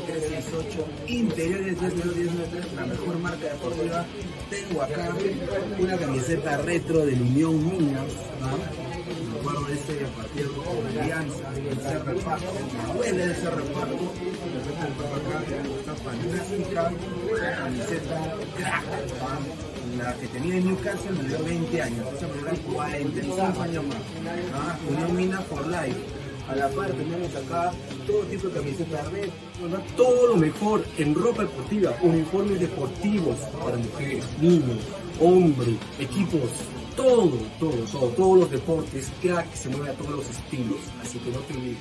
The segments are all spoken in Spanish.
368, interiores 303, la mejor marca deportiva. Tengo acá una camiseta retro del Unión Minas, ¿no? Me acuerdo de ese partido con Alianza, ese reparto, me duele ese reparto, acá, está fantástica, camiseta Crack, la que tenía en Newcastle me dio 20 años, esa me dio 45 años más. ¿ah? Unión Mina for Life. A la par tenemos acá todo tipo de camisetas red, ¿verdad? todo lo mejor en ropa deportiva, uniformes deportivos para mujeres, niños, hombres, equipos, todo, todo, todo, todos los deportes, crack, se mueve a todos los estilos, así que no te olvides.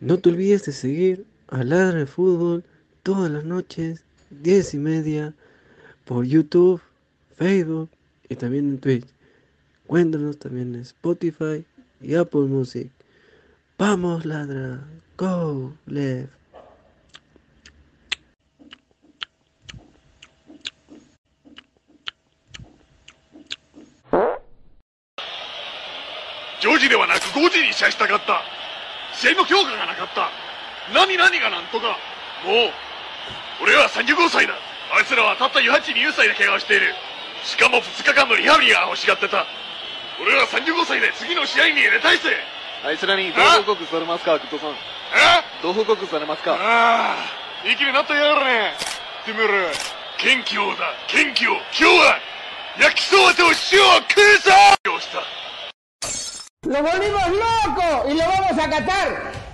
No te olvides de seguir a Ladra de Fútbol todas las noches, 10 y media, por YouTube, Facebook y también en Twitch. Cuéntanos también en Spotify y Apple Music. Vamos, ladra. Go, left.4 時ではなく5時に試合したかった。試合の強化がなかった。何何がなんとか。もう俺は35歳だ。あいつらはたった42歳で怪我をしている。しかも2日間のリハビリが欲しがってた。俺は35歳で次の試合に入れたいぜ。あいつらに同報告されますか、グッドさん。え同報告されますか？ああいきになったやがるねてめえら。元気をだ。元気を今日は焼きそばと塩を食うぞ。よした ¡Lo volvimos loco y lo vamos a catar!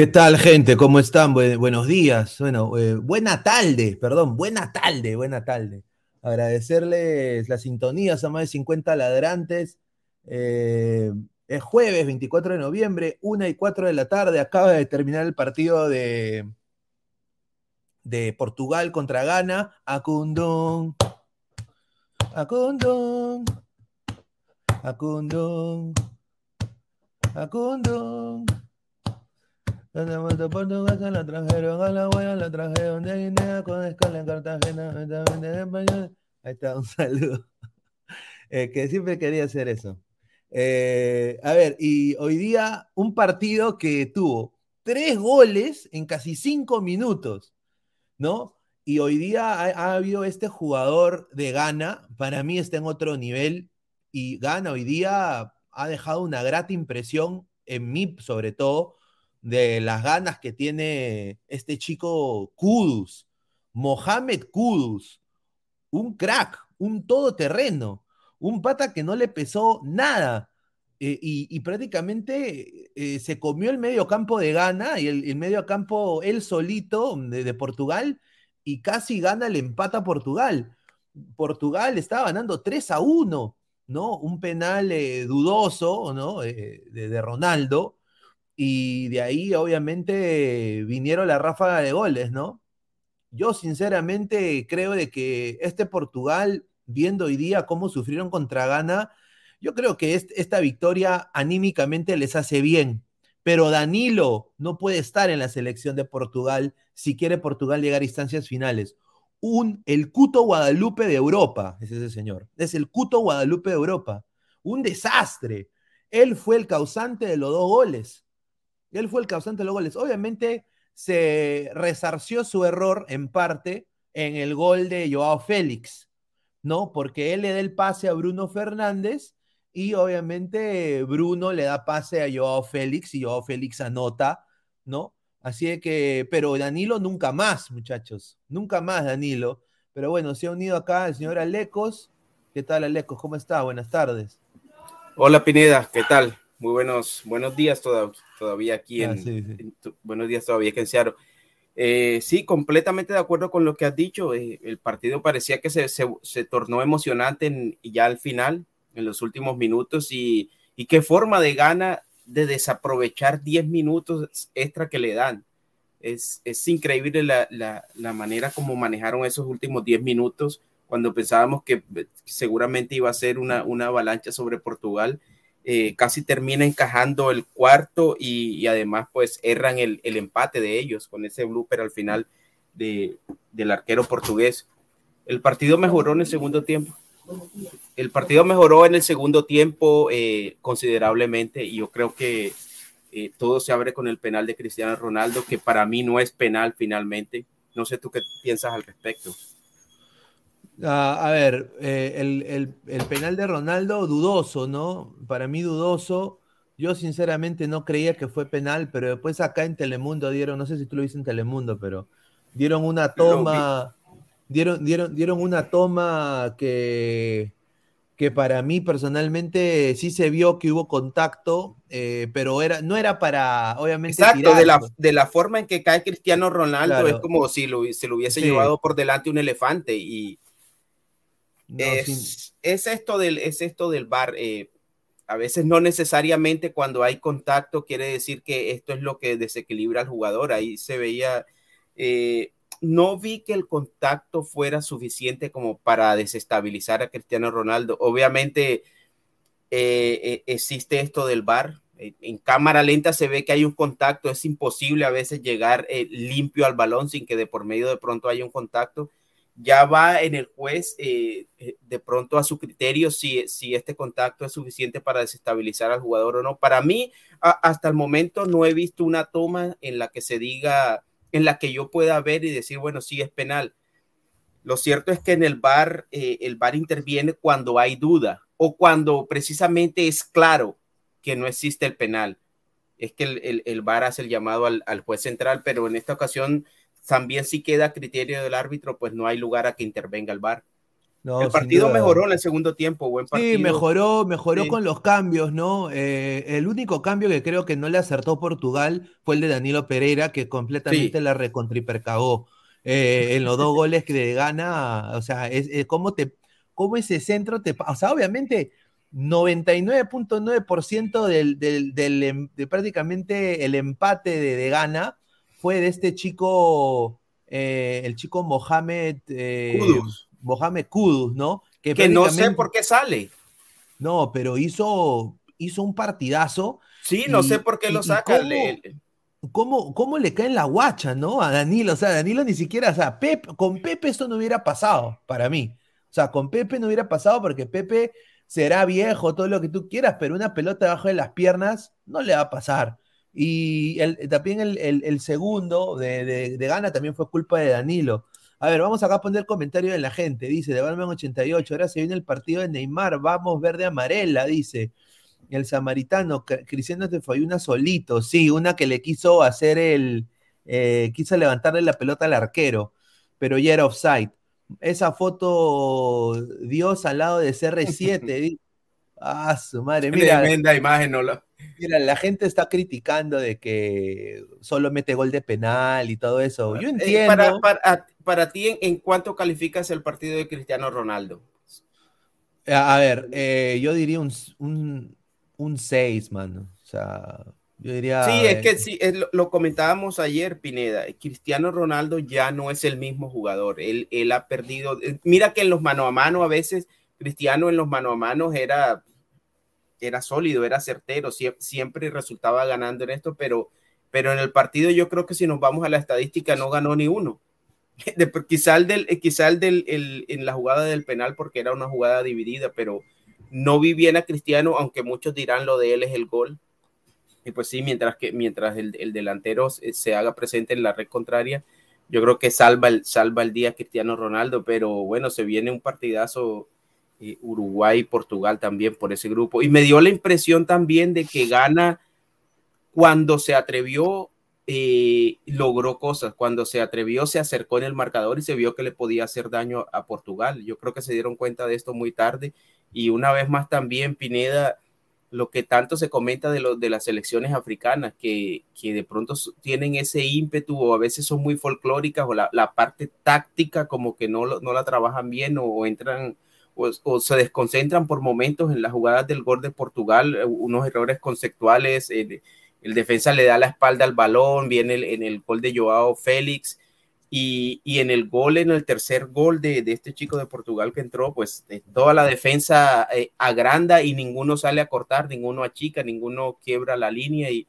¿Qué tal, gente? ¿Cómo están? Bu- buenos días. Bueno, eh, buena tarde, perdón, buena tarde, buena tarde. Agradecerles la sintonía a más de 50 ladrantes. Eh, es jueves 24 de noviembre, 1 y 4 de la tarde. Acaba de terminar el partido de, de Portugal contra Ghana. Acundón. Acundón. Acundón. Acundón. A la de Guinea con escala en Cartagena. Ahí está, un saludo. Eh, que siempre quería hacer eso. Eh, a ver, y hoy día un partido que tuvo tres goles en casi cinco minutos, ¿no? Y hoy día ha, ha habido este jugador de Ghana, para mí está en otro nivel, y Ghana hoy día ha dejado una grata impresión en mí, sobre todo, de las ganas que tiene este chico Kudus, Mohamed Kudus, un crack, un todoterreno, un pata que no le pesó nada. eh, y, prácticamente eh, se comió el medio campo de Ghana y el, el medio campo él solito de, de Portugal y casi gana el empata a Portugal. Portugal estaba ganando 3 a 1, ¿no? Un penal eh, dudoso, ¿no? De Ronaldo y de ahí obviamente vinieron la ráfaga de goles, ¿no? Yo sinceramente creo de que este Portugal, viendo hoy día cómo sufrieron contra Ghana, yo creo que est- esta victoria anímicamente les hace bien, pero Danilo no puede estar en la selección de Portugal si quiere Portugal llegar a instancias finales. Un, el Cuto Guadalupe de Europa, es ese señor, es el Cuto Guadalupe de Europa, un desastre. él fue el causante de los dos goles. Él fue el causante de los goles. Obviamente se resarció su error en parte en el gol de Joao Félix, ¿no? Porque él le da el pase a Bruno Fernández y obviamente Bruno le da pase a Joao Félix y Joao Félix anota, ¿no? Así que, pero Danilo nunca más, muchachos, nunca más Danilo. Pero bueno, se ha unido acá el señor Alecos. ¿Qué tal, Alecos? ¿Cómo está? Buenas tardes. Hola, Pineda, ¿qué tal? Muy buenos, buenos días todavía aquí Ah, en, sí, sí. en tu- buenos días todavía aquí en. Eh, sí, completamente de acuerdo con lo que has dicho. Eh, el partido parecía que se, se, se tornó emocionante en- ya al final, en los últimos minutos, y, y qué forma de gana de desaprovechar 10 minutos extra que le dan. Es, es increíble la, la, la manera como manejaron esos últimos 10 minutos cuando pensábamos que eh, seguramente iba a ser una, una avalancha sobre Portugal. Eh, casi termina encajando el cuarto y, además pues erran el, el, empate de ellos con ese blooper al final de, del arquero portugués. El partido mejoró en el segundo tiempo. El partido mejoró en el segundo tiempo eh, considerablemente y yo creo que eh, todo se abre con el penal de Cristiano Ronaldo, que para mí no es penal finalmente. No sé tú qué piensas al respecto. Ah, a ver, eh, el, el- el penal de Ronaldo, dudoso, ¿no? Para mí dudoso. Yo sinceramente no creía que fue penal, pero después acá en Telemundo dieron, no sé si tú lo viste en Telemundo, pero dieron una toma, dieron, dieron, dieron una toma que, que para mí personalmente sí se vio que hubo contacto, eh, pero era, no era para, obviamente, Exacto, de la, tirarlo. de la forma en que cae Cristiano Ronaldo Claro. es como si lo, se lo hubiese Sí. llevado por delante un elefante y No, es, sin- es esto del es esto del bar a veces no necesariamente cuando hay contacto quiere decir que esto es lo que desequilibra al jugador. Ahí se veía eh, no vi que el contacto fuera suficiente como para desestabilizar a Cristiano Ronaldo. Obviamente eh, eh, existe esto del bar. En cámara lenta se ve que hay un contacto. Es imposible a veces llegar eh, limpio al balón sin que de por medio de pronto haya un contacto ya va en el juez eh, eh, de pronto a su criterio si, si este contacto es suficiente para desestabilizar al jugador o no. Para mí, hasta el momento no he visto una toma en la que se diga, en la que yo pueda ver y decir, bueno, sí es penal. Lo cierto es que en el bar, eh, el bar interviene cuando hay duda o cuando precisamente es claro que no existe el penal. Es que el, el, el bar hace el llamado al, al juez central, pero en esta ocasión también si queda a criterio del árbitro, pues no hay lugar a que intervenga el VAR. no, el partido mejoró en el segundo tiempo, buen partido. Sí, mejoró, mejoró Sí. con los cambios, ¿no? Eh, el único cambio que creo que no le acertó Portugal fue el de Danilo Pereira, que completamente Sí. la recontripercagó. Eh, en los dos goles que de gana, o sea, es, es cómo te, cómo ese centro te, o sea, obviamente 99.9% del, del, del em- de prácticamente el empate de, de gana fue de este chico, eh, el chico Mohamed, eh, Kudus. Mohamed Kudus, ¿no? que no sé por qué sale. no, pero hizo, hizo un partidazo. Sí, no Y- sé por qué lo saca. cómo- Le- le- ¿Cómo, ¿Cómo le cae en la guacha, no? A Danilo. O sea, Danilo ni siquiera, o sea, Pep, con Pepe esto no hubiera pasado para mí. O sea, con Pepe no hubiera pasado porque Pepe será viejo, todo lo que tú quieras, pero una pelota debajo de las piernas no le va a pasar. Y el- también el, el- el segundo de, de, de Gana también fue culpa de Danilo. A ver, vamos acá a poner comentario de la gente. Dice, de Batman 88, ahora se viene el partido de Neymar, vamos verde amarela, dice. El samaritano, Cr- Cristiano te falló una solito, sí, una que le quiso hacer el, eh, quiso levantarle la pelota al arquero, pero ya era offside. Esa foto, Dios al lado de CR7, di- ah, su madre, mira, Tremenda imagen, mira, la gente está criticando de que solo mete gol de penal y todo eso. Yo Eh, entiendo. para, para, para ti, ¿en, cuánto calificas el partido de Cristiano Ronaldo? A, ver, eh, yo diría un, un, un 6, mano. O sea, yo diría. Sí, es que sí, es lo, lo comentábamos ayer, Pineda. Cristiano Ronaldo ya no es el mismo jugador. Él, él ha perdido. eh, Mira que en los mano a mano, a veces, Cristiano en los mano a mano era, era sólido, era certero, sie- siempre resultaba ganando en esto, pero, pero en el partido yo creo que si nos vamos a la estadística, no ganó ni uno. De- quizá el del, eh, quizá el del, el- en la jugada del penal, porque era una jugada dividida, pero, No vi bien a Cristiano, aunque muchos dirán lo de él es el gol. Y pues sí, mientras que mientras el, el delantero se, se haga presente en la red contraria, yo creo que salva el, salva el día Cristiano Ronaldo, pero bueno, se viene un partidazo eh, Uruguay-Portugal también por ese grupo. Y me dio la impresión también de que gana cuando se atrevió, eh, logró cosas, cuando se atrevió, se acercó en el marcador y se vio que le podía hacer daño a Portugal. Yo creo que se dieron cuenta de esto muy tarde. Y una vez más también, Pineda, lo que tanto se comenta de, lo, de las selecciones africanas, que, que, de pronto tienen ese ímpetu o a veces son muy folclóricas o la, la parte táctica como que no, no la trabajan bien o entran o, o, se desconcentran por momentos en las jugadas del gol de Portugal, eh, unos errores conceptuales, el, el defensa le da la espalda al balón, viene el, en el gol de Joao Félix y, y, en el gol, en el tercer gol de, de, este chico de Portugal que entró, pues eh, toda la defensa eh, agranda y ninguno sale a cortar, ninguno achica, ninguno quiebra la línea y,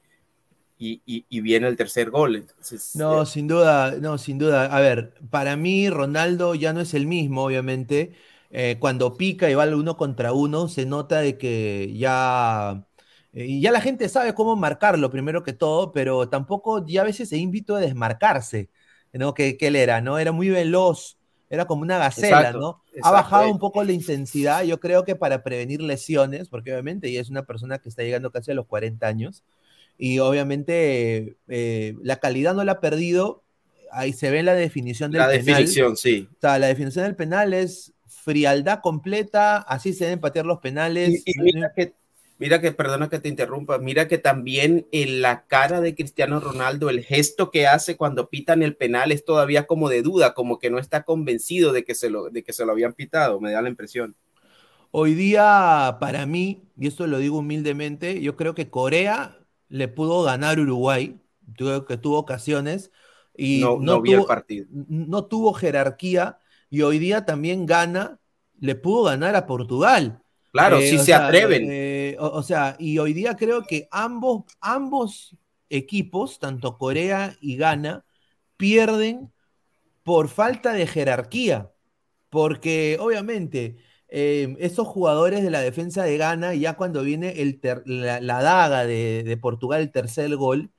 y, y, viene el tercer gol. Entonces, no, eh, sin duda, no, sin duda. A ver, para mí Ronaldo ya no es el mismo, obviamente eh, cuando pica y va uno contra uno, se nota de que ya, eh, ya la gente sabe cómo marcarlo primero que todo, pero tampoco ya a veces se invito a desmarcarse, ¿no? Que, que, él era, ¿no? Era muy veloz, era como una gacela, exacto, ¿no? Exacto. Ha bajado un poco la intensidad, yo creo que para prevenir lesiones, porque obviamente ella es una persona que está llegando casi a los 40 años, y obviamente eh, la calidad no la ha perdido, ahí se ve la definición del la penal. definición, sí. O sea, la definición del penal es frialdad completa, así se deben patear los penales. Y, y mira, que, mira que, perdona que te interrumpa, mira que también en la cara de Cristiano Ronaldo, el gesto que hace cuando pitan el penal es todavía como de duda, como que no está convencido de que se lo, de que se lo habían pitado, me da la impresión. Hoy día, para mí, y esto lo digo humildemente, yo creo que Corea le pudo ganar Uruguay, creo que tuvo ocasiones y no, no, no tuvo, el partido. no tuvo jerarquía y hoy día también gana, le pudo ganar a Portugal. Claro, eh, si se sea, atreven. Eh, o, o, sea, y hoy día creo que ambos, ambos equipos, tanto Corea y Ghana, pierden por falta de jerarquía. Porque obviamente eh, esos jugadores de la defensa de Ghana, ya cuando viene el ter, la, la, daga de, de, Portugal, el tercer gol,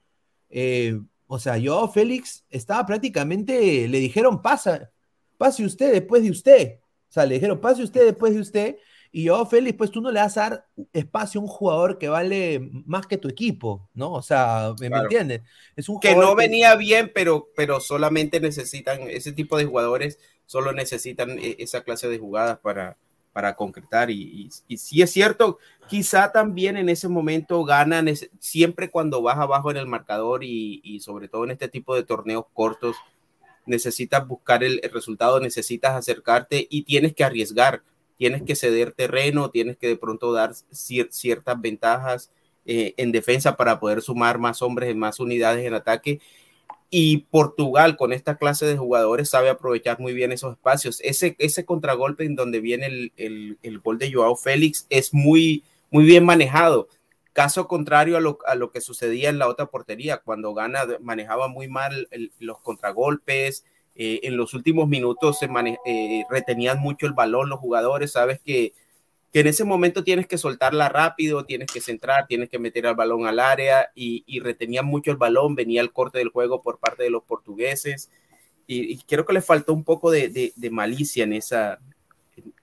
o sea, yo, Félix, estaba prácticamente, le dijeron, pasa, pase usted después de usted. O sea, le dijeron, pase usted después de usted. Y yo, Félix, pues tú no le vas a dar espacio a un jugador que vale más que tu equipo, ¿no? O sea, ¿me, claro. entiendes? Es un que no que... venía bien, pero, pero solamente necesitan, ese tipo de jugadores solo necesitan e, esa clase de jugadas para, para concretar. Y, y, y sí es cierto, quizá también en ese momento ganan, siempre cuando vas abajo en el marcador y, y sobre todo en este tipo de torneos cortos, necesitas buscar el, resultado, necesitas acercarte y tienes que arriesgar, tienes que ceder terreno, tienes que de pronto dar cier ciertas ventajas eh, en defensa para poder sumar más hombres en más unidades en ataque. Y Portugal con esta clase de jugadores sabe aprovechar muy bien esos espacios. Ese, contragolpe en donde viene el, el, el gol de Joao Félix es muy, muy bien manejado. Caso contrario a lo, a lo, que sucedía en la otra portería, cuando Gana manejaba muy mal los contragolpes, eh, en los últimos minutos se mane eh, retenían mucho el balón los jugadores, sabes que, que, en ese momento tienes que soltarla rápido, tienes que centrar, tienes que meter el balón al área y, y retenían mucho el balón, venía el corte del juego por parte de los portugueses y, y creo que le faltó un poco de, de malicia en esa,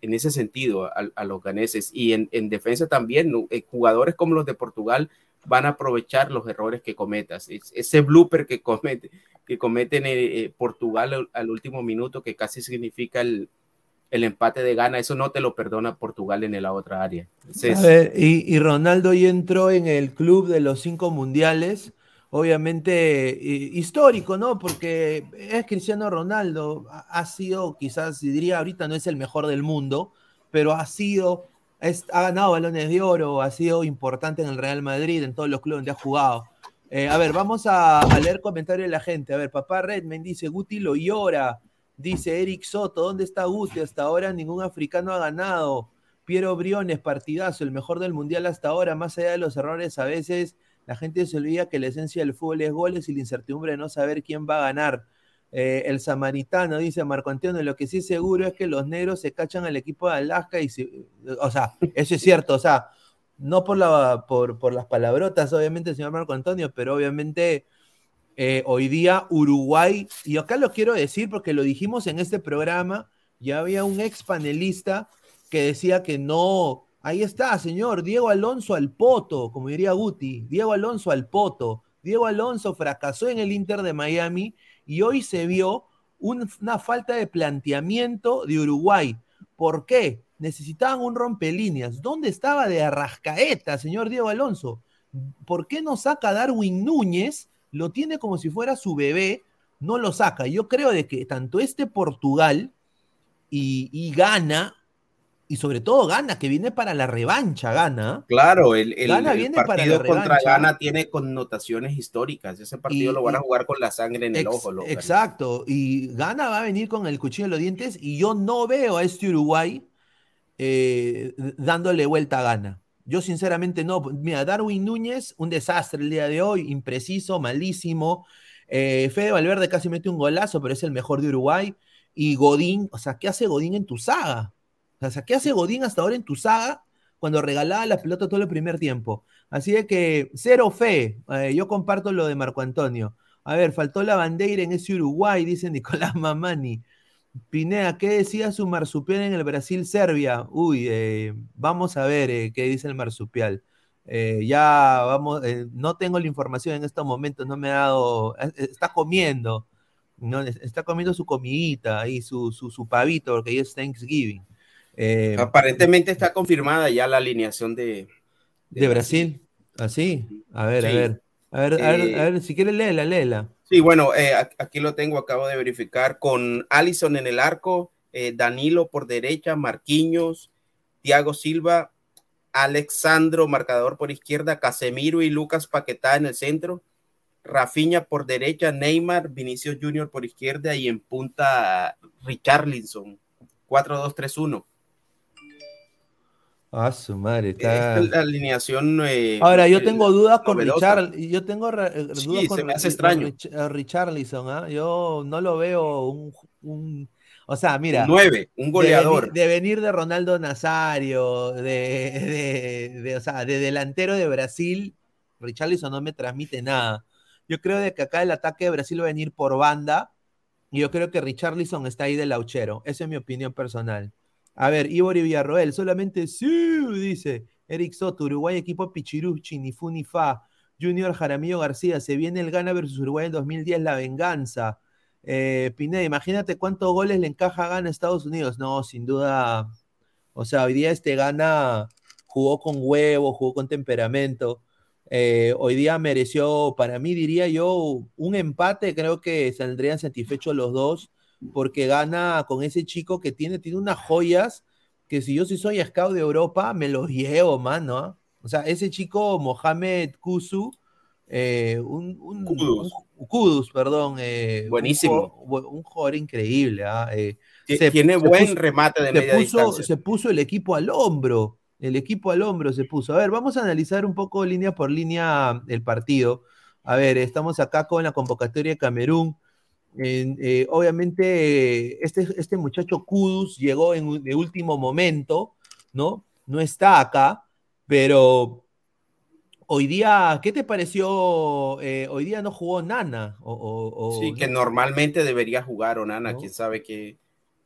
en ese sentido a, a los ganeses. Y en, en defensa también eh, jugadores como los de Portugal van a aprovechar los errores que cometas. Es, ese blooper que comete que cometen eh, eh, Portugal al, al, último minuto que casi significa el, el empate de gana eso no te lo perdona Portugal en la otra área. Entonces, ver, y, y, Ronaldo ya entró en el club de los cinco mundiales obviamente eh, histórico, ¿no? Porque es Cristiano Ronaldo, ha sido, quizás diría ahorita no es el mejor del mundo, pero ha sido, es, ha ganado balones de oro, ha sido importante en el Real Madrid, en todos los clubes donde ha jugado. Eh, a ver, vamos a, a, leer comentarios de la gente. A ver, papá Redman dice, Guti lo llora. Dice Eric Soto, ¿dónde está Guti? Hasta ahora ningún africano ha ganado. Piero Briones, partidazo, el mejor del mundial hasta ahora, más allá de los errores a veces la gente se olvida que la esencia del fútbol es goles y la incertidumbre de no saber quién va a ganar. Eh, el samaritano dice Marco Antonio, lo que sí seguro es que los negros se cachan al equipo de Alaska y se- o sea, eso es cierto, o sea, no por, la, por las palabrotas, obviamente, señor Marco Antonio, pero obviamente eh, hoy día Uruguay, y acá lo quiero decir porque lo dijimos en este programa, ya había un ex panelista que decía que no, ahí está, señor, Diego Alonso al poto, como diría Guti, Diego Alonso al poto, Diego Alonso fracasó en el Inter de Miami y hoy se vio un- una falta de planteamiento de Uruguay. ¿Por qué? Necesitaban un rompelíneas. ¿Dónde estaba de Arrascaeta, señor Diego Alonso? ¿Por qué no saca Darwin Núñez? Lo tiene como si fuera su bebé, no lo saca. Yo creo de que tanto este Portugal y, y Ghana, y sobre todo Ghana, que viene para la revancha, Ghana. Claro, el, el- para partido contra revancha. Ghana tiene connotaciones históricas. Ese partido Y- lo van a jugar con la sangre en el ojo. exacto, y Ghana va a venir con el cuchillo en los dientes y yo no veo a este Uruguay eh, dándole vuelta a Ghana. Yo sinceramente no. Mira, Darwin Núñez, un desastre el día de hoy, impreciso, malísimo. Eh, Fede Valverde casi mete un golazo, pero es el mejor de Uruguay. Y Godín, o sea, ¿qué hace Godín en tu saga? O sea, ¿qué hace Godín hasta ahora en tu saga cuando regalaba la pelota todo el primer tiempo? Así de que, cero fe. Eh, yo comparto lo de Marco Antonio. A ver, faltó la bandera en ese Uruguay, dice Nicolás Mamani. Pinea, ¿qué decía su marsupial en el Brasil-Serbia? Uy, eh, vamos a ver eh, qué dice el marsupial. Ya vamos, no tengo la información en estos momentos, no me ha dado, está comiendo, ¿no? Es- está comiendo su comidita ahí, su, su, su pavito, porque ahí es Thanksgiving. Eh, Aparentemente está confirmada ya la alineación de, de Brasil, así, a ver, a Sí. ver, a ver, a ver, Eh, a ver, si quieres léela, léela. Sí, bueno, eh, aquí lo tengo, acabo de verificar, con Allison en el arco, Danilo por derecha, Marquinhos, Thiago Silva, Alexandro, marcador por izquierda, Casemiro y Lucas Paquetá en el centro, Rafinha por derecha, Neymar, Vinicius Junior por izquierda y en punta Richarlison, 4-2-3-1. Ah, su madre, Esta está... es la alineación. eh, Ahora, yo eh, tengo dudas con. Richard, yo tengo eh, dudas Sí, con, se me hace extraño. Rich- Richarlison, ¿ah? Yo no lo veo un, un- o sea, mira, Un nueve, un de goleador. venir- De, venir de Ronaldo Nazario, de, de, de- o sea, de delantero de Brasil, Richarlison no me transmite nada. Yo creo de que acá el ataque de Brasil va a venir por banda, y yo creo que Richarlison está ahí de lauchero. Esa es mi opinión personal. A ver, Ivori Villarroel, solamente sí, dice Eric Soto, Uruguay, equipo Pichiruchi, ni fu ni fa. Junior Jaramillo García, se viene el Gana versus Uruguay en 2010, la venganza. Eh, Pineda, imagínate cuántos goles le encaja Gana a Estados Unidos. No, sin duda. O sea, hoy día este Gana jugó con huevo, jugó con temperamento. Eh, hoy día mereció, para mí diría yo, un empate. Creo que saldrían satisfechos los dos, porque gana con ese chico que tiene, tiene unas joyas que si yo sí soy scout de Europa, me los llevo, mano. ¿ah? O sea, ese chico, Mohamed Kusu, eh, un, un- Kudus. un- Kudus, perdón. eh, Buenísimo. Un, jugador increíble. ¿ah? Eh, se- Tiene se buen puso- remate de media puso, distancia. se puso el equipo al hombro. El equipo al hombro se puso. A ver, vamos a analizar un poco línea por línea el partido. A ver, estamos acá con la convocatoria de Camerún. En, eh, obviamente, eh, este, este muchacho Kudus llegó en de último momento, ¿no? No está acá, pero hoy día, ¿qué te pareció? Eh, hoy día no jugó Nana. O, o- o- Sí, que no- normalmente debería jugar Onana, ¿No? quién sabe qué,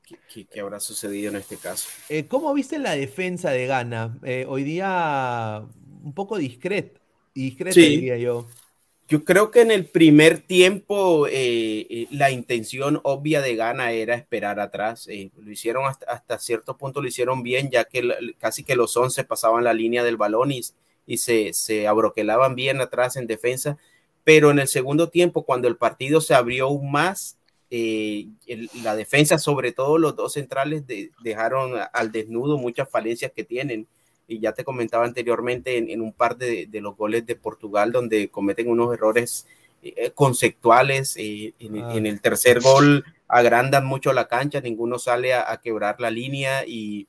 qué, qué- qué habrá sucedido en este caso. Eh, ¿Cómo viste la defensa de Ghana? Eh, hoy día un poco discreta, discreta Sí. diría yo. Yo creo que en el primer tiempo eh, eh, la intención obvia de Ghana era esperar atrás. eh, lo hicieron hasta, hasta cierto punto, lo hicieron bien, ya que casi que los 11 pasaban la línea del balón y, y se, se abroquelaban bien atrás en defensa. Pero en el segundo tiempo, cuando el partido se abrió aún más, eh, el- la defensa, sobre todo los dos centrales, de- dejaron al desnudo muchas falencias que tienen y ya te comentaba anteriormente en, en un par de, de los goles de Portugal donde cometen unos errores eh, conceptuales. eh, en, Ah. en el tercer gol agrandan mucho la cancha, ninguno sale a, a quebrar la línea y,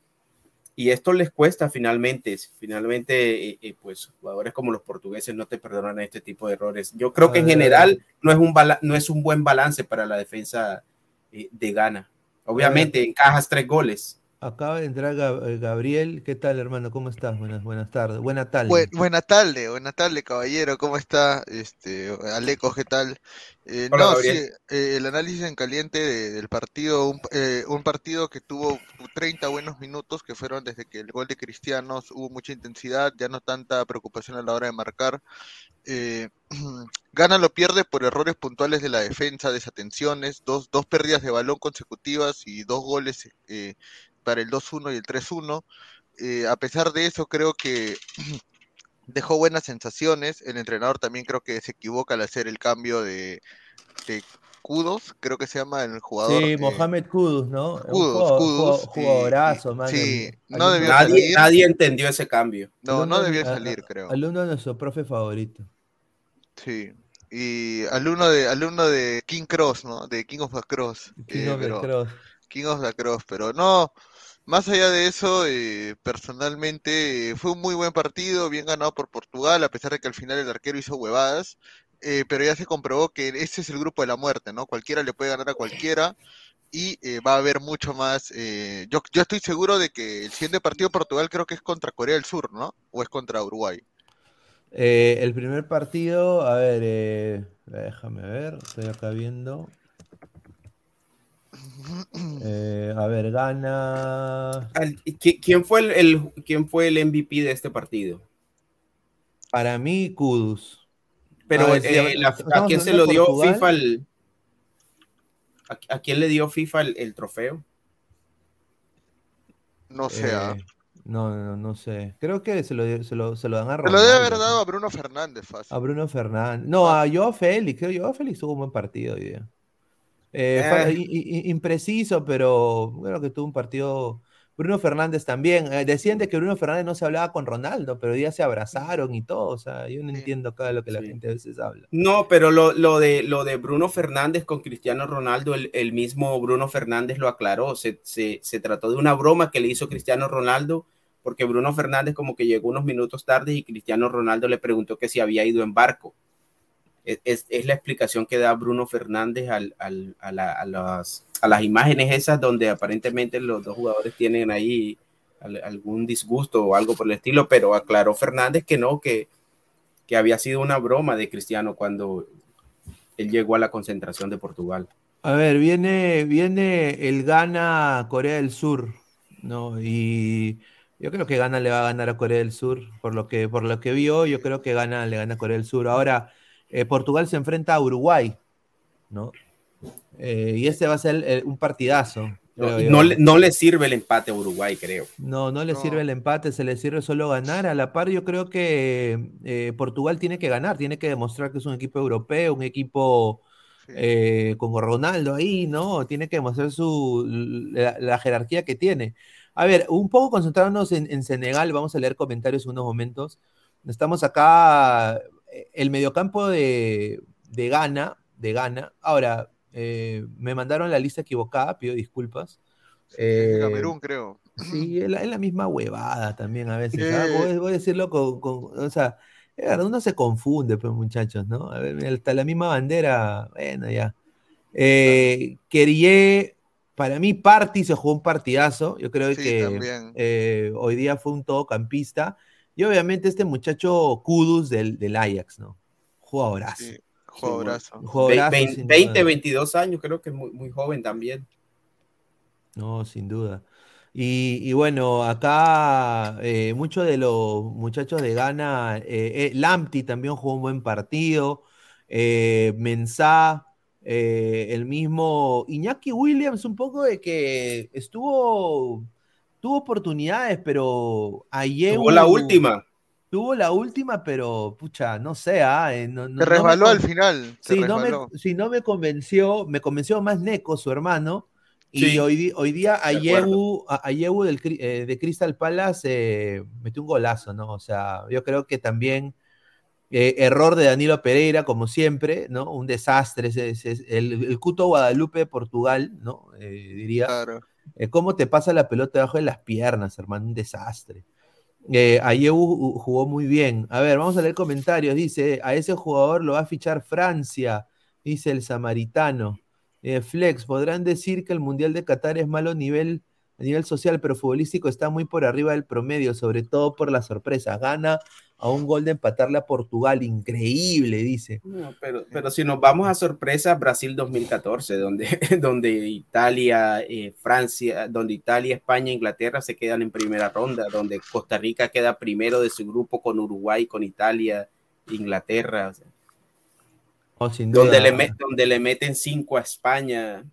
y esto les cuesta finalmente. Finalmente, eh, eh, pues jugadores como los portugueses no te perdonan este tipo de errores. Yo creo que en Ah. general no es un, no es un buen balance para la defensa eh, de Ghana. Obviamente, encajas tres goles. Acaba de entrar eh, Gabriel. ¿Qué tal, hermano? ¿Cómo estás? Buenas, buenas tardes. Buena tarde. Buen- buena tarde, buena tarde, caballero. ¿Cómo está? Este, Aleco, ¿qué tal? Eh, Hola, no, sí, eh, el análisis en caliente de- del partido, un, eh, un partido que tuvo 30 buenos minutos, que fueron desde que el gol de Cristianos hubo mucha intensidad, ya no tanta preocupación a la hora de marcar. Eh, Gana lo pierde por errores puntuales de la defensa, desatenciones, dos, dos pérdidas de balón consecutivas y dos goles eh, para el 2-1 y el 3-1. Eh, a pesar de eso, creo que dejó buenas sensaciones. El entrenador también creo que se equivoca al hacer el cambio de, de Kudos, creo que se llama el jugador. Sí, eh, Mohamed Kudus, ¿no? Kudus, jugador- jugadorazo, man. sí, no debió Nadie, salir. nadie entendió ese cambio. No, no debió a- salir, a- creo. Alumno de nuestro profe favorito. Sí. Y alumno de, alumno de King Cross, ¿no? De King of the Cross. King eh, of the pero- Cross. King of the Cross, pero no, más allá de eso, eh, personalmente fue un muy buen partido, bien ganado por Portugal, a pesar de que al final el arquero hizo huevadas, eh, pero ya se comprobó que ese es el grupo de la muerte, ¿no? Cualquiera le puede ganar a cualquiera y eh, va a haber mucho más. eh, yo, yo estoy seguro de que el siguiente partido de Portugal creo que es contra Corea del Sur, ¿no? O es contra Uruguay. El primer partido, a ver, déjame ver, estoy acá viendo. Eh, a ver, gana. Al- ¿qui- ¿Quién fue el, el- quién fue el MVP de este partido? Para mí, Kudus. Pero A ver, sí, eh, a ver, la- estamos ¿a quién se lo dio Portugal. FIFA el, a, a quién le dio FIFA el, el trofeo? No sé, ah. Eh, no, no, no sé. Creo que se lo, dio- se lo, se lo dan a Se lo debe haber Ronaldo, dado a Bruno Fernández, fácil. A Bruno Fernández. No, a Joao Félix. Creo que Joao Félix tuvo un buen partido hoy día. Eh, Eh. impreciso, pero creo que tuvo un partido. Bruno Fernández también. Eh, decían de que Bruno Fernández no se hablaba con Ronaldo, pero hoy día se abrazaron y todo. O sea, yo no Sí. entiendo acá lo que la Sí. gente a veces habla. No, pero lo, lo de, lo de Bruno Fernández con Cristiano Ronaldo, el, el mismo Bruno Fernández lo aclaró. Se, se- se trató de una broma que le hizo Cristiano Ronaldo, porque Bruno Fernández como que llegó unos minutos tarde y Cristiano Ronaldo le preguntó que si había ido en barco. Es, es- la explicación que da Bruno Fernández al- al- a, la- a las, a las imágenes esas donde aparentemente los dos jugadores tienen ahí al- algún disgusto o algo por el estilo, pero aclaró Fernández que no, que, que había sido una broma de Cristiano cuando él llegó a la concentración de Portugal. A ver, viene, viene el Ghana Corea del Sur, ¿no? Y yo creo que Ghana le va a ganar a Corea del Sur, por lo que, por lo que vio, yo creo que Ghana le gana a Corea del Sur. Ahora, eh, Portugal se enfrenta a Uruguay, ¿no? Eh, y este va a ser eh, un partidazo. No, le- no le sirve el empate a Uruguay, creo. No, no le No. sirve el empate, se le sirve solo ganar. A la par, yo creo que eh, Portugal tiene que ganar, tiene que demostrar que es un equipo europeo, un equipo Sí. con Ronaldo ahí, ¿no? Tiene que demostrar su, la, la jerarquía que tiene. A ver, un poco concentrarnos en, en Senegal, vamos a leer comentarios en unos momentos. Estamos acá, el mediocampo de, de Ghana, de Ghana. Ahora, eh, me mandaron la lista equivocada, pido disculpas. Eh, Camerún, creo. Sí, es la, es la misma huevada también a veces. ¿ah? Eh. Voy, voy a decirlo con, con- o sea, es verdad, uno se confunde, pues, muchachos, ¿no? A ver, hasta la misma bandera, bueno, ya. Eh, Querie, para mí, Party se jugó un partidazo. Yo creo Sí, que eh, hoy día fue un todocampista. Y obviamente este muchacho Kudus del, del Ajax, ¿no? Jugadorazo. Sí, jugadorazo. Jugadorazo, Ve- sin 20, duda. 22 años, creo que es muy, muy joven también. No, sin duda. Y, y bueno, acá eh, muchos de los muchachos de Ghana, eh, eh, Lamptey también jugó un buen partido, eh, Mensah, eh, el mismo Iñaki Williams, un poco de que estuvo, tuvo oportunidades, pero ayer Tuvo la última. Tuvo la última, pero pucha, no sé, ah, eh, no, no- Se no me resbaló al final. Sí, no me, resbaló. sí, no me convenció, me convenció más Neko, su hermano, y Sí, hoy, hoy día de acuerdo. Ayew, a- Ayew del, Cri- eh, de Crystal Palace eh, metió un golazo, ¿no? O sea, yo creo que también eh, error de Danilo Pereira, como siempre, ¿no? Un desastre, ese- ese- el, el Cuto Guadalupe de Portugal, ¿no? Eh, diría. Claro. ¿Cómo te pasa la pelota debajo de las piernas, hermano? Un desastre. Eh, Ayew jugó muy bien. A ver, vamos a leer comentarios. Dice, a ese jugador lo va a fichar Francia, dice el samaritano. Eh, Flex, podrán decir que el Mundial de Qatar es malo nivel, a nivel social, pero futbolístico está muy por arriba del promedio, sobre todo por la sorpresa. Gana a un gol de empatarle a Portugal, increíble, dice. No, pero, pero si nos vamos a sorpresa, Brasil 2014, donde, donde Italia, eh, Francia, donde Italia, España, Inglaterra se quedan en primera ronda, donde Costa Rica queda primero de su grupo con Uruguay, con Italia, Inglaterra. o sea, Oh, sin duda. donde, le donde le meten cinco a España.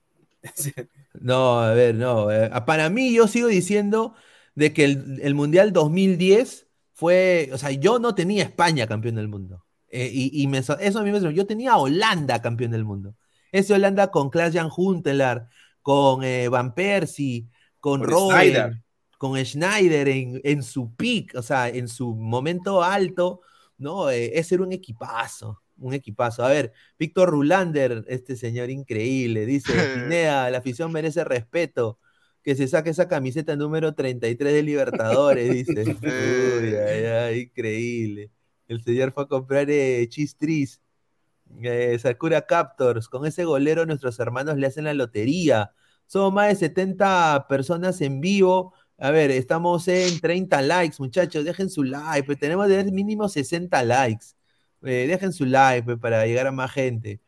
No, a ver, no. eh, para mí, yo sigo diciendo de que el, el Mundial 2010 fue, o sea, yo no tenía España campeón del mundo. Eh, y, y me so- eso a mí me sorprendió. Yo tenía Holanda campeón del mundo. Ese Holanda con Klaas-Jan Huntelaar, con eh, Van Persie, con, Con Sneijder. con Schneider en, en su peak, o sea, en su momento alto, ¿no? Ese era un equipazo, un equipazo. A ver, Víctor Rulander, este señor increíble, dice, Pineda, la afición merece respeto. Que se saque esa camiseta número 33 de Libertadores, dice. Uy, ay, ay, increíble. El señor fue a comprar eh, Cheese Trees. Eh, Sakura Captors, con ese golero nuestros hermanos le hacen la lotería. Somos más de 70 personas en vivo. A ver, estamos en 30 likes, muchachos. Dejen su like, pues tenemos de mínimo 60 likes. Eh, dejen su like pues, para llegar a más gente.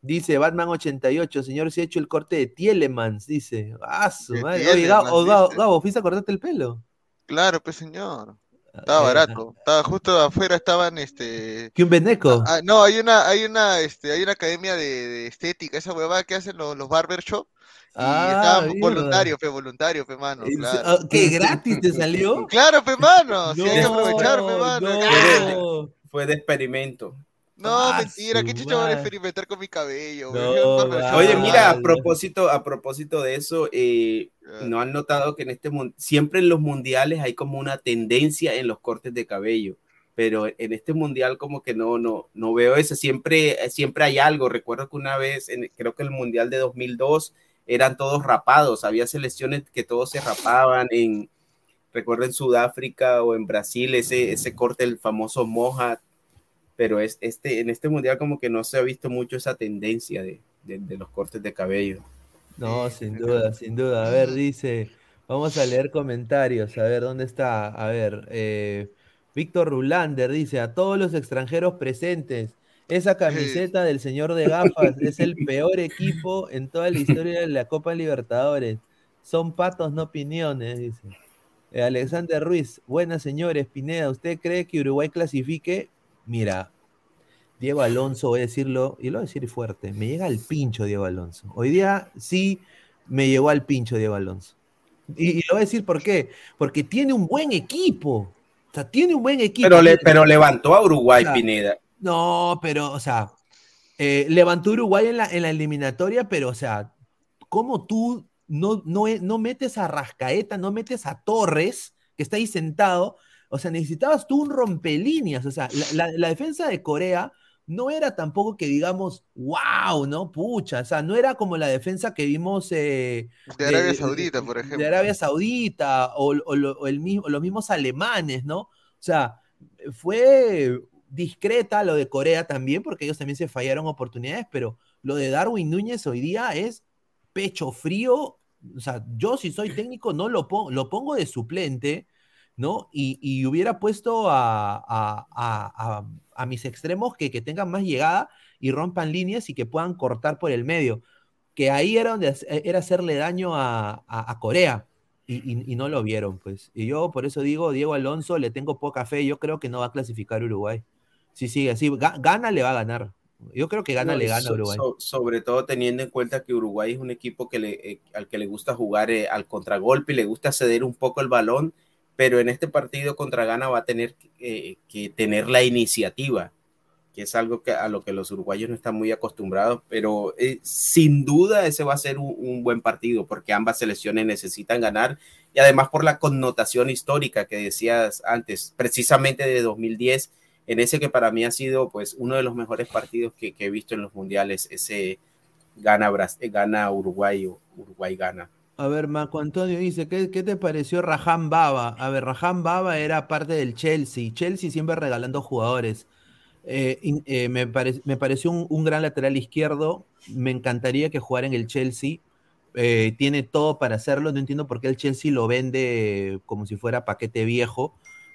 Dice Batman88, señor, se ha hecho el corte de Tielemans, dice. Ah, su madre. Oye, Gabo, ¿fuiste a cortarte el pelo? Claro, pues señor. Estaba Eh, barato. Estaba justo afuera, estaban este. ¿Que un beneco? Ah, no, hay una, hay una, este, hay una academia de, de estética, esa huevada que hacen los, los barbershop. Y Ah, estaban mierda. voluntario, fe, voluntario, fe, mano, ¿En claro. ah, ¿Qué gratis te salió? Claro, fe, mano, sí hay que No, aprovechar, fe, mano. no. Fue de experimento. No, Ah, mentira, qué chucha van a experimentar con mi cabello, No. Oye, mira, a propósito, a propósito de eso, eh. ¿no han notado que en este mun- siempre en los mundiales hay como una tendencia en los cortes de cabello? Pero en este mundial como que no, no, no veo eso. Siempre, siempre hay algo. Recuerdo que una vez, en- creo que el mundial de 2002 eran todos rapados. Había selecciones que todos se rapaban. En, recuerdo en Sudáfrica o en Brasil ese, ese corte, el famoso moja. Pero es, este, en este mundial como que no se ha visto mucho esa tendencia de, de- de los cortes de cabello. No, sin duda, sin duda. A ver, dice, vamos a leer comentarios. A ver, ¿dónde está? A ver, eh, Víctor Rulander dice, a todos los extranjeros presentes, esa camiseta del señor de gafas es el peor equipo en toda la historia de la Copa Libertadores. Son patos, no opiniones, dice. Eh, Alexander Ruiz, buenas señores, Pineda, ¿usted cree que Uruguay clasifique? Mira, Diego Alonso, voy a decirlo, y lo voy a decir fuerte, me llega al pincho Diego Alonso. Hoy día sí me llegó al pincho Diego Alonso. Y, y lo voy a decir por qué, porque tiene un buen equipo. O sea, tiene un buen equipo. Pero, le, pero levantó a Uruguay, O sea, Pineda. No, pero, o sea, eh, levantó Uruguay en la, en la eliminatoria, pero, o sea, ¿cómo tú no, no, no metes a Rascaeta, no metes a Torres, que está ahí sentado? O sea, necesitabas tú un rompelíneas. O sea, la, la- la defensa de Corea no era tampoco que digamos, wow, ¿no? Pucha, o sea, no era como la defensa que vimos eh, De Arabia Saudita, por ejemplo. de Arabia Saudita o, o o el mismo, los mismos alemanes, ¿no? O sea, fue discreta lo de Corea también, porque ellos también se fallaron oportunidades, pero lo de Darwin Núñez hoy día es pecho frío. O sea, yo si soy técnico no lo pongo, lo pongo de suplente, ¿no? Y, y hubiera puesto a, a- a- mis extremos que, que tengan más llegada y rompan líneas y que puedan cortar por el medio. Que ahí era donde era hacerle daño a, Corea. Y, y- no lo vieron, pues. Y yo por eso digo, Diego Alonso, le tengo poca fe. Yo creo que no va a clasificar Uruguay. Si sigue así, ga- gana le va a ganar. Yo creo que gana No, le gana a Uruguay. so- sobre todo teniendo en cuenta que Uruguay es un equipo que le, eh, al que le gusta jugar eh, al contragolpe y le gusta ceder un poco el balón, pero en este partido contra Ghana va a tener eh, que tener la iniciativa, que es algo que, a lo que los uruguayos no están muy acostumbrados, pero sin duda ese va a ser un, un buen partido porque ambas selecciones necesitan ganar y además por la connotación histórica que decías antes, precisamente de 2010 en ese que para mí ha sido pues uno de los mejores partidos que, he visto en los mundiales, ese gana, Bras- eh, gana Uruguay o Uruguay gana. A ver, Marco Antonio dice, ¿qué, qué te pareció Rajan Baba? A ver, Rajan Baba era parte del Chelsea. Chelsea siempre regalando jugadores. Eh, eh, me, pare- me pareció un, gran lateral izquierdo. Me encantaría que jugara en el Chelsea. Tiene todo para hacerlo. No entiendo por qué el Chelsea lo vende como si fuera paquete viejo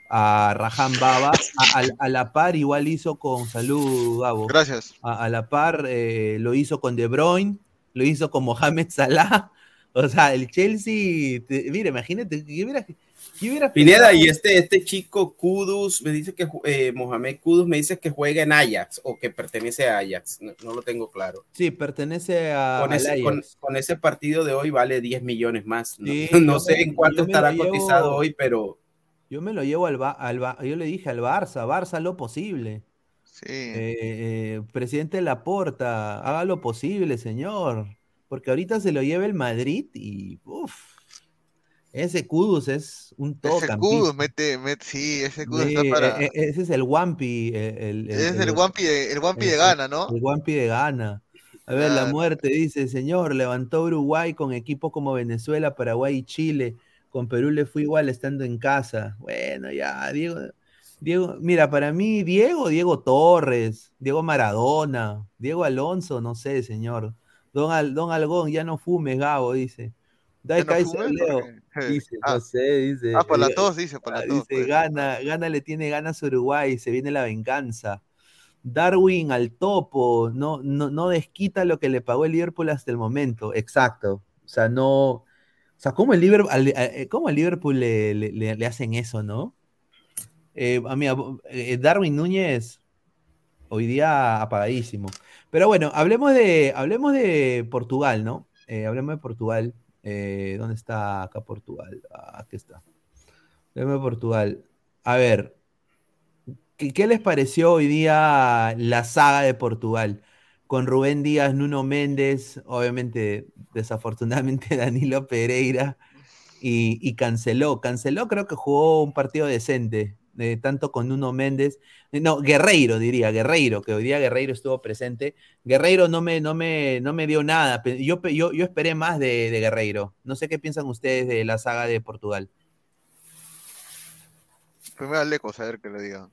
a Rajan Baba. A, a- a la par igual hizo con Salud Gabo. Gracias. A, a la par eh, lo hizo con De Bruyne, lo hizo con Mohamed Salah. O sea, el Chelsea, te- mira, imagínate, ¿qué hubiera, qué hubiera Pineda, y este, este chico Kudus me dice que eh, Mohamed Kudus me dice que juega en Ajax o que pertenece a Ajax. No, no lo tengo claro. Sí, pertenece a, Con ese, Ajax. con, con ese partido de hoy vale 10 millones más. No, Sí, no sé me- en cuánto estará llevo- cotizado hoy, pero Yo me lo llevo al, Ba- al Ba- yo le dije al Barça, Barça lo posible. Sí. Eh, eh, presidente Laporta, haga lo posible, señor. Porque ahorita se lo lleva el Madrid y uff, ese Kudus es un ese todocampista. Kudus mete, mete, sí, ese Kudus Sí, está para. e- e- ese es el Wampi. El, el- es el Wampi de, el Wampi de Gana, ¿no? El Wampi de Gana. A ver, la muerte dice, señor, levantó Uruguay con equipos como Venezuela, Paraguay y Chile. Con Perú le fue igual estando en casa. Bueno, ya, Diego. Diego, mira, para mí, Diego, Diego Torres, Diego Maradona, Diego Alonso, no sé, señor. Don, Al- Don Algón, ya no fumes, Gabo, dice. Dai Porque- dice, Ah. no sé, dice. Ah, por la eh, tos, dice, por la Ah, tos. Dice, pues. gana, gana le tiene ganas a Uruguay, se viene la venganza. Darwin al topo, no, no, no desquita lo que le pagó el Liverpool hasta el momento. Exacto. O sea, no. O sea, ¿cómo el Liverpool, cómo al Liverpool le, hacen eso, no? Eh, a mí, a- eh, Darwin Núñez, hoy día apagadísimo. Pero bueno, hablemos de, hablemos de Portugal, ¿no? Eh, hablemos de Portugal. Eh, ¿Dónde está acá Portugal? Ah, aquí está. Hablemos de Portugal. A ver, ¿qué, qué les pareció hoy día la saga de Portugal? Con Rubén Díaz, Nuno Méndez, obviamente, desafortunadamente Danilo Pereira, y, y canceló. Canceló, creo que jugó un partido decente, eh, tanto con Nuno Méndez, eh, no, Guerreiro diría, Guerreiro, que hoy día Guerreiro estuvo presente. Guerreiro no me, no me, no me dio nada, yo, yo, yo esperé más de, de Guerreiro. No sé qué piensan ustedes de la saga de Portugal. Primero al Lecos, a ver que le diga.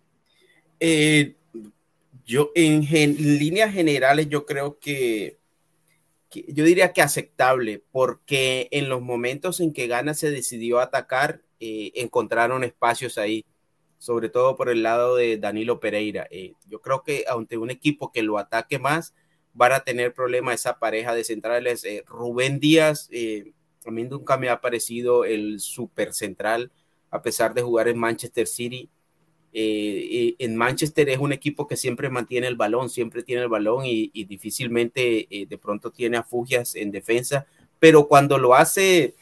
Eh, yo en, gen- en líneas generales yo creo que, yo diría que aceptable porque en los momentos en que Gana se decidió atacar eh, encontraron espacios ahí sobre todo por el lado de Danilo Pereira. Eh, yo creo que ante un equipo que lo ataque más van a tener problema esa pareja de centrales. Eh, Rubén Díaz a mí nunca me ha parecido el super central a pesar de jugar en Manchester City eh, en Manchester es un equipo que siempre mantiene el balón, siempre tiene el balón y, difícilmente eh, de pronto tiene afugias en defensa, pero cuando lo hace,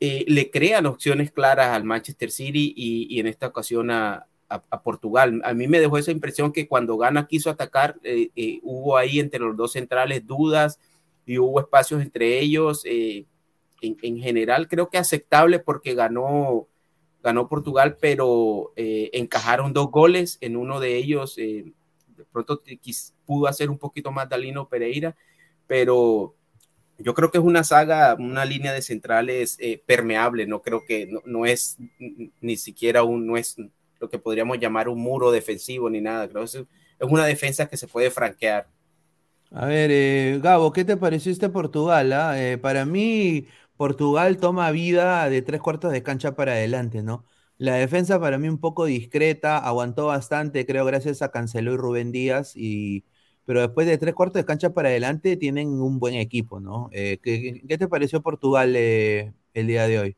eh, le crean opciones claras al Manchester City y, en esta ocasión a, a, a, Portugal. A mí me dejó esa impresión que cuando Gana quiso atacar, hubo ahí entre los dos centrales dudas y hubo espacios entre ellos. En, en general creo que aceptable porque ganó ganó Portugal, pero eh, encajaron dos goles, en uno de ellos eh, de pronto pudo hacer un poquito más Dalino Pereira, pero yo creo que es una saga, una línea de centrales eh, permeable, no creo que no, no, es ni siquiera un, no es lo que podríamos llamar un muro defensivo ni nada, creo que es, es una defensa que se puede franquear. A ver, eh, Gabo, ¿qué te pareció este Portugal? Ah? Eh, para mí, Portugal toma vida de tres cuartos de cancha para adelante, ¿no? La defensa para mí un poco discreta, aguantó bastante, creo, gracias a Cancelo y Rubén Díaz, y, pero después de tres cuartos de cancha para adelante tienen un buen equipo, ¿no? Eh, ¿qué, ¿qué, te pareció Portugal eh, el día de hoy?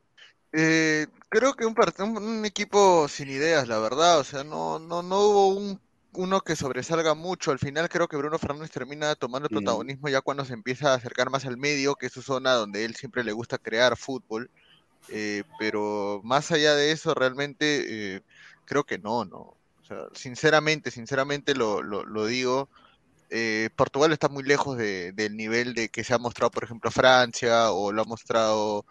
Eh, creo que un, un, un, equipo sin ideas, la verdad, o sea, no, no, no hubo un, uno que sobresalga mucho, al final creo que Bruno Fernández termina tomando el protagonismo ya cuando se empieza a acercar más al medio, que es su zona donde él siempre le gusta crear fútbol. Eh, pero más allá de eso, realmente eh, creo que no, no. O sea, sinceramente, sinceramente lo, lo, lo digo. Eh, Portugal está muy lejos de, del nivel de que se ha mostrado, por ejemplo, Francia o lo ha mostrado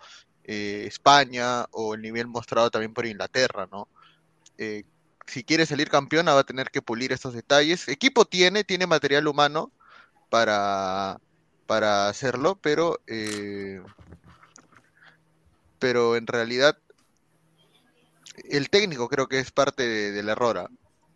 eh, España o el nivel mostrado también por Inglaterra, ¿no? Eh, si quiere salir campeona va a tener que pulir estos detalles. Equipo tiene, tiene material humano para, para hacerlo, pero eh, pero en realidad el técnico creo que es parte de- del error.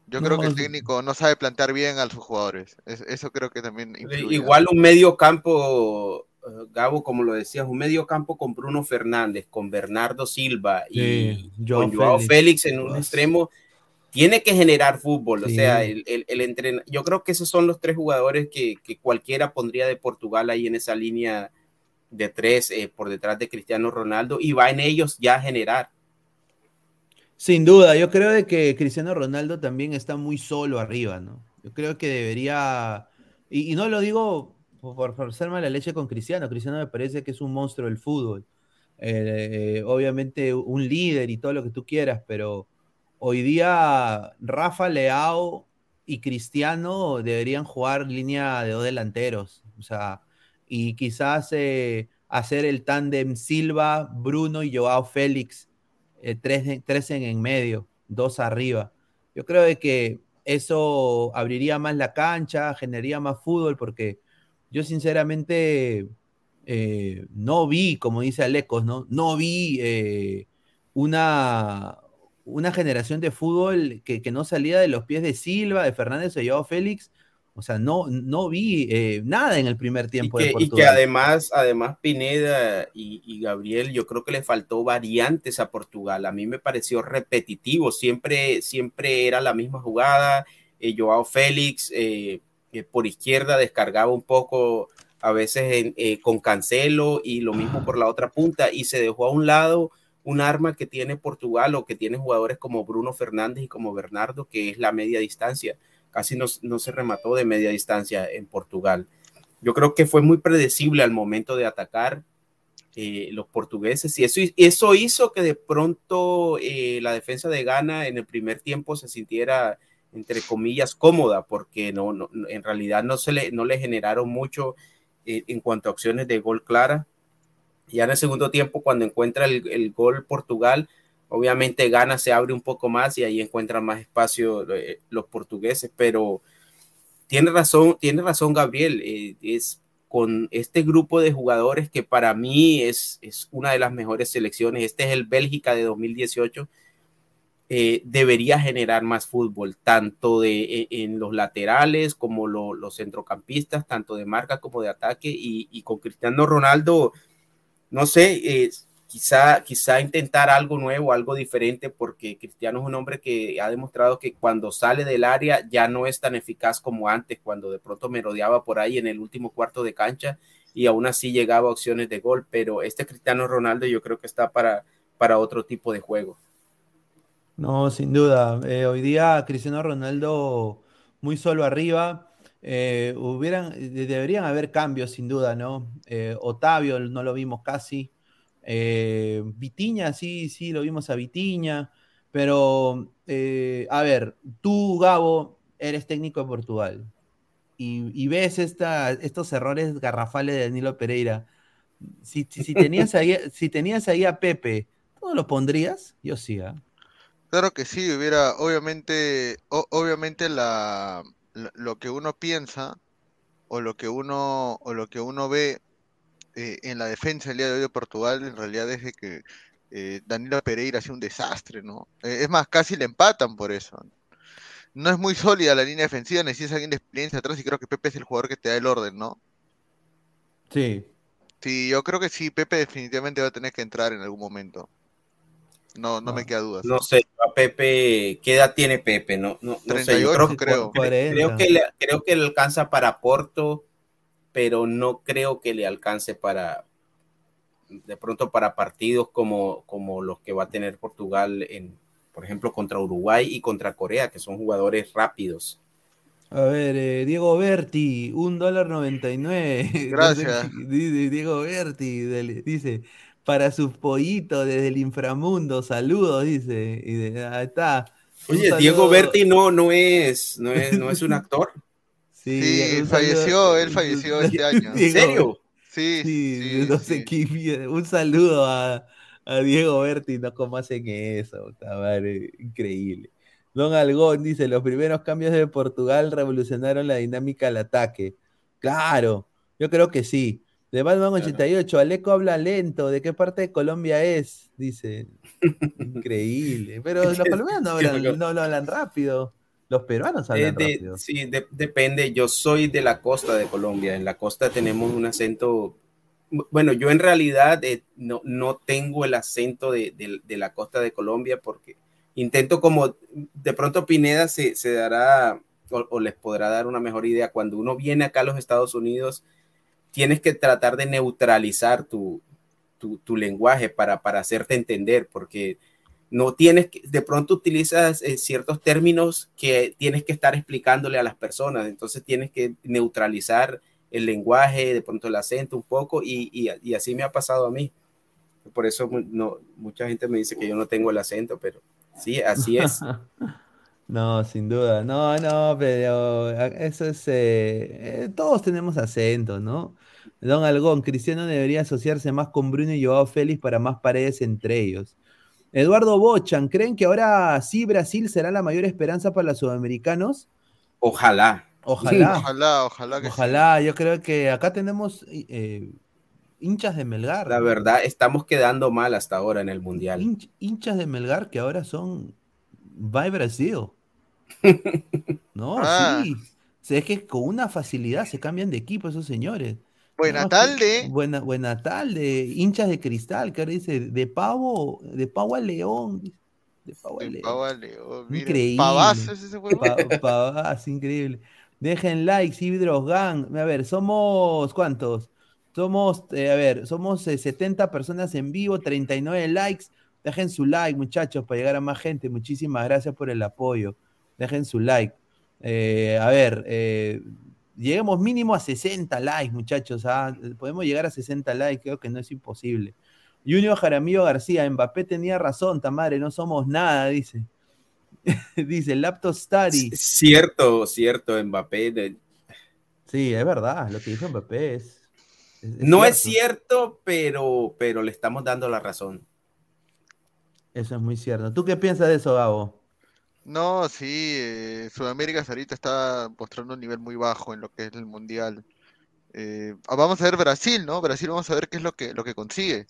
Yo creo que el técnico no sabe plantear bien a sus jugadores. Es- eso creo que también influye. Igual un medio campo, eh, Gabo, como lo decías, un medio campo con Bruno Fernández, con Bernardo Silva y Sí, Joao con Joao Félix. Félix. en un extremo, tiene que generar fútbol. O sea, el, el, el entren- yo creo que esos son los tres jugadores que, que cualquiera pondría de Portugal ahí en esa línea de tres eh, por detrás de Cristiano Ronaldo y va en ellos ya a generar. Sin duda, yo creo de que Cristiano Ronaldo también está muy solo arriba, ¿no? Yo creo que debería, y, y no lo digo por, ser mala leche con Cristiano, Cristiano me parece que es un monstruo del fútbol. Eh, obviamente un líder y todo lo que tú quieras, pero hoy día Rafa Leao y Cristiano deberían jugar línea de dos delanteros, o sea, y quizás eh, hacer el tándem Silva, Bruno y Joao Félix eh, tres, tres en, en medio, dos arriba. Yo creo que eso abriría más la cancha, generaría más fútbol, porque yo sinceramente eh, no vi, como dice Alecos, ¿no? No vi una, una generación de fútbol que, que no salía de los pies de Silva, de Fernández o Joao Félix. O sea, no, no vi eh, nada en el primer Y tiempo que, de y que además, además Pineda y, y Gabriel, yo creo que le faltó variantes a Portugal. A mí me pareció repetitivo, siempre, siempre era la misma jugada. Eh, Joao Félix eh, eh, por izquierda descargaba un poco a veces en- con Cancelo y lo mismo por la otra punta y se dejó a un lado un arma que tiene Portugal o que tiene jugadores como Bruno Fernández y como Bernardo, que es la media distancia. Casi no, no se remató de media distancia en Portugal. Yo creo que fue muy predecible al momento de atacar eh, los portugueses y eso, eso hizo que de pronto eh, la defensa de Ghana en el primer tiempo se sintiera entre comillas cómoda porque no, no en realidad no se le no le generaron mucho eh, en cuanto a opciones de gol clara ya en el segundo tiempo cuando encuentra el, el gol Portugal obviamente Ghana se abre un poco más y ahí encuentran más espacio eh, los portugueses pero tiene razón, tiene razón Gabriel, eh, es con este grupo de jugadores que para mí es, es una de las mejores selecciones, este es el Bélgica de 2018, eh, debería generar más fútbol, tanto de, e, en los laterales como lo, los centrocampistas, tanto de marca como de ataque, y con Cristiano Ronaldo, no sé, eh, quizá, quizá intentar algo nuevo, algo diferente, porque Cristiano es un hombre que ha demostrado que cuando sale del área ya no es tan eficaz como antes, cuando de pronto merodeaba por ahí en el último cuarto de cancha y aún así llegaba a opciones de gol, pero este Cristiano Ronaldo yo creo que está para, para otro tipo de juego. No, sin duda. Eh, hoy día Cristiano Ronaldo muy solo arriba. Eh, hubieran, de- deberían haber cambios, sin duda, ¿no? Eh, Otavio no lo vimos casi. Eh, Vitiña, sí, sí, lo vimos a Vitiña. Pero, eh, a ver, tú, Gabo, eres técnico de Portugal y, y ves esta, estos errores garrafales de Danilo Pereira. Si, si, si tenías ahí, si tenías ahí a Pepe, ¿tú no lo pondrías? Yo sí, ¿ah? Claro que sí, hubiera, obviamente, o- obviamente la- lo que uno piensa o lo que uno, o lo que uno ve eh, en la defensa el día de hoy de Portugal, en realidad es de que eh, Danilo Pereira ha sido un desastre, ¿no? Eh, es más, casi le empatan por eso. No es muy sólida la línea defensiva, necesitas alguien de experiencia atrás y creo que Pepe es el jugador que te da el orden, ¿no? Sí. Sí, yo creo que sí, Pepe definitivamente va a tener que entrar en algún momento. No, no me queda dudas. No sé, a Pepe, ¿qué edad tiene Pepe? No, no, no sé, yo 38 creo, creo. creo que le, creo que le alcanza para Porto, pero no creo que le alcance para de pronto para partidos como, como los que va a tener Portugal en, por ejemplo, contra Uruguay y contra Corea, que son jugadores rápidos. A ver, eh, Diego Berti, un dólar noventa y nueve. Gracias. Diego Berti, del- dice, para sus pollitos desde el inframundo, saludos, dice. Y de- ahí está. Un Oye, saludo- Diego Berti no, no, es, no, es, no es un actor. Sí, falleció, él falleció este año. ¿En serio? Sí, Sí, sí, no sé sí. qué- Un saludo a, a Diego Berti, no cómo hacen eso, madre, increíble. Don Algón dice, los primeros cambios de Portugal revolucionaron la dinámica del ataque. Claro, yo creo que sí. De Batman 88, Aleco habla lento. ¿De qué parte de Colombia es? Dice. Increíble. Pero los colombianos no hablan, no hablan rápido. Los peruanos Eh, hablan de- rápido. sí, de- depende. Yo soy de la costa de Colombia. En la costa tenemos un acento. Bueno, yo en realidad eh, no, no tengo el acento de, de- de la costa de Colombia porque intento como de pronto Pineda se, se dará o, o les podrá dar una mejor idea. Cuando uno viene acá a los Estados Unidos, tienes que tratar de neutralizar tu, tu, tu lenguaje para, para hacerte entender porque no tienes que, de pronto utilizas eh, ciertos términos que tienes que estar explicándole a las personas, entonces tienes que neutralizar el lenguaje, de pronto el acento un poco, y, y- y así me ha pasado a mí. Por eso no, mucha gente me dice que yo no tengo el acento, pero sí, así es. No, sin duda. No, no, pero eso es. eh, eh, todos tenemos acento, ¿no? Don Algón, Cristiano debería asociarse más con Bruno y Joao Félix para más paredes entre ellos. Eduardo Bochan, ¿creen que ahora sí Brasil será la mayor esperanza para los sudamericanos? Ojalá. Ojalá. Ojalá, ojalá que sí. Ojalá, yo creo que acá tenemos eh, hinchas de Melgar. La verdad, estamos quedando mal hasta ahora en el Mundial. Hinch- hinchas de Melgar que ahora son by Brasil. No, Ah. sí. O sea, es que con una facilidad se cambian de equipo esos señores. Buena No, tarde. Buena, buena tarde. Hinchas de cristal, que ahora dice de pavo, de pavo a león. De pavo a El león. pavo a León. Increíble. Ese. Pa- increíble. Dejen likes, Hidros Gang. A ver, somos ¿cuántos? Somos, eh, a ver, somos eh, 70 personas en vivo, 39 likes. Dejen su like, muchachos, para llegar a más gente. Muchísimas gracias por el apoyo. Dejen su like. Eh, a ver, eh, lleguemos mínimo a 60 likes, muchachos. ¿ah? Podemos llegar a 60 likes, creo que no es imposible. Junior Jaramillo García, Mbappé tenía razón, Tamare, no somos nada, dice. dice, Laptop Study. Cierto, cierto, Mbappé. de- Sí, es verdad, lo que dijo Mbappé es. es- es no es cierto. cierto, pero, pero le estamos dando la razón. Eso es muy cierto. ¿Tú qué piensas de eso, Gabo? No, sí, eh, Sudamérica ahorita está mostrando un nivel muy bajo en lo que es el mundial. Eh, ah, vamos a ver Brasil, ¿no? Brasil vamos a ver qué es lo que, lo que consigue.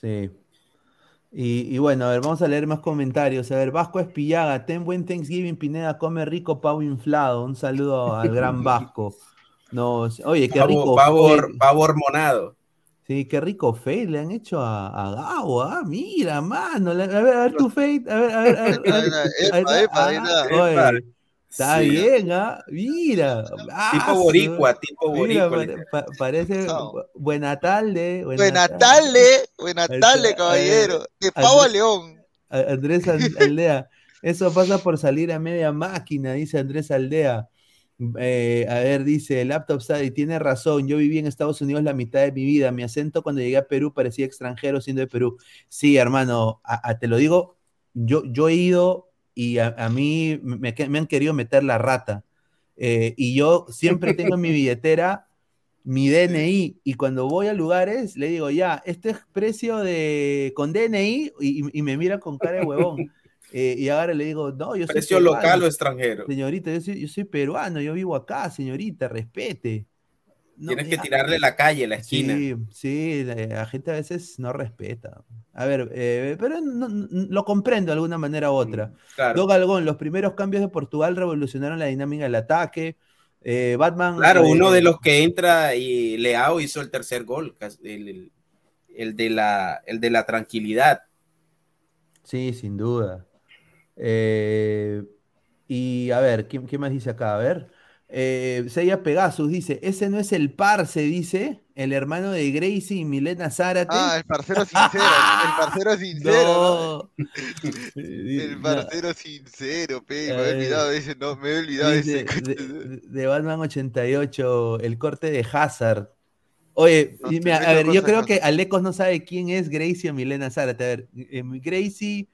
Sí. Y, y bueno, a ver, vamos a leer más comentarios. A ver, Vasco Espillaga, ten buen Thanksgiving, Pineda, come rico pavo inflado. Un saludo al gran Vasco. No, oye, qué Pavo, rico. pavo, fue- pavo hormonado. Sí, qué rico fade le han hecho a, a Gabo, ah, mira, mano. a ver, a ver tu fade, a ver, a ver, a ver. a está, epa, ahí ah, está. oye, Epa. está Sí. bien, ah, mira. ah, Tipo su- boricua, tipo boricua. pare- pa- parece No. bu- buena tarde. Buena tarde. tarde, buena tarde, caballero. De pavo a León. Andrés Al- Aldea. Eso pasa por salir a media máquina, dice Andrés Aldea. Eh, a ver, dice Laptop Study, tiene razón. Yo viví en Estados Unidos la mitad de mi vida. Mi acento cuando llegué a Perú parecía extranjero siendo de Perú. Sí, hermano, a- a- te lo digo. Yo, yo he ido y a, a mí me, me han querido meter la rata. Eh, y yo siempre tengo en mi billetera mi DNI y cuando voy a lugares le digo, ya, este es precio de con DNI y, y me miran con cara de huevón. Eh, y ahora le digo, no, yo soy Precio peruano, local o extranjero. Señorita, yo soy, yo soy peruano, yo vivo acá, señorita, respete. No, Tienes que ya- tirarle la calle, la esquina. Sí, sí, la, gente a veces no respeta. A ver, eh, pero no- no- lo comprendo de alguna manera u otra. Claro. Doug Algón, los primeros cambios de Portugal revolucionaron la dinámica del ataque. Eh, Batman. Claro, eh, uno de los que entra y Leao hizo el tercer gol, el- el de, la, el de la tranquilidad. Sí, sin duda. Eh, y a ver, ¿qué, qué más dice acá? A ver. Eh, Seiya Pegasus dice: Ese no es el parce, dice el hermano de Gracie y Milena Zárate. Ah, el parcero sincero, el parcero sincero, ¿no? No. El No. parcero sincero, pe, me había ver. olvidado de ese, no, me había olvidado de ese. de, de Batman 88, el corte de Hazard. Oye, mira, a ver, yo creo que. Alecos no sabe quién es Gracie o Milena Zárate. A ver, eh, Gracie,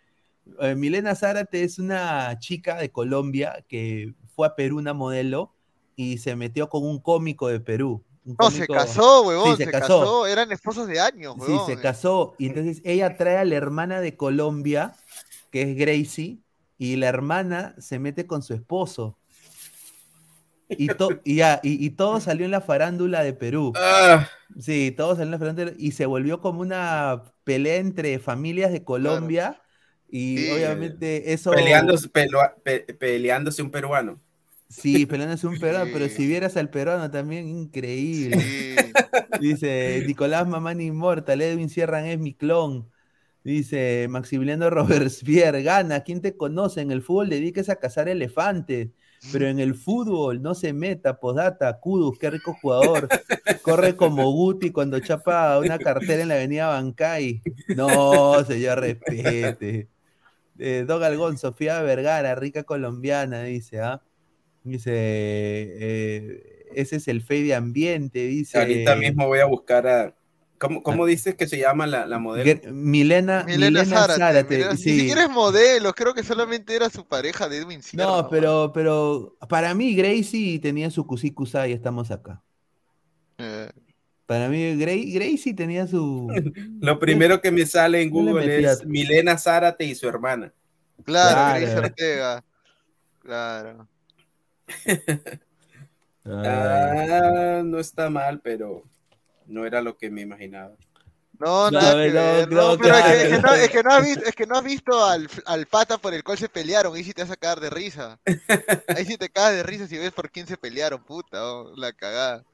eh, Milena Zárate es una chica de Colombia que fue a Perú una modelo y se metió con un cómico de Perú. un No, se casó, huevón, Sí, se, casó. eran esposos de años, Sí, huevón. se casó. Y entonces ella trae a la hermana de Colombia, que es Gracie, y la hermana se mete con su esposo. y, to- y ya, y, y todo salió en la farándula de Perú. Ah, Sí, todo salió en la farándula y se volvió como una pelea entre familias de Colombia y Sí, obviamente eso... peleándose, pelua- pe- peleándose un peruano. Sí, peleándose un peruano, pero si vieras al peruano también, increíble. Sí. Dice Nicolás Mamán Inmortal, Edwin Sierran es mi clon. Dice Maximiliano Robespierre, gana, ¿quién te conoce? En el fútbol dedíquese a cazar elefantes, pero en el fútbol no se meta, podata, Kudus, qué rico jugador. Corre como Guti cuando chapa una cartera en la avenida Bancay. No, señor, respete. Eh, Don Algón, Sofía Vergara, rica colombiana, dice, ¿ah? Dice, eh, ese es el fe de ambiente, dice. Ahorita mismo voy a buscar a. ¿Cómo, cómo dices que se llama la, la modelo? Ger- Milena, Milena, Zárate. Milena- sí. Ni siquiera es modelo, creo que solamente era su pareja de Edwin Sierra. No, pero, pero para mí Gracie tenía su cusicusa y estamos acá. Eh, Para mí Gra- Gracie tenía su... Lo primero que me sale en Google es Milena Zárate y su hermana. claro, Claro. Grace Ortega. Claro. Ah, no está mal, pero no era lo que me imaginaba. No, no, es que no has visto, es que no has visto al, al pata por el cual se pelearon. Ahí sí te vas a cagar de risa. Ahí sí te cagas de risa si ves por quién se pelearon, puta, oh, la cagada.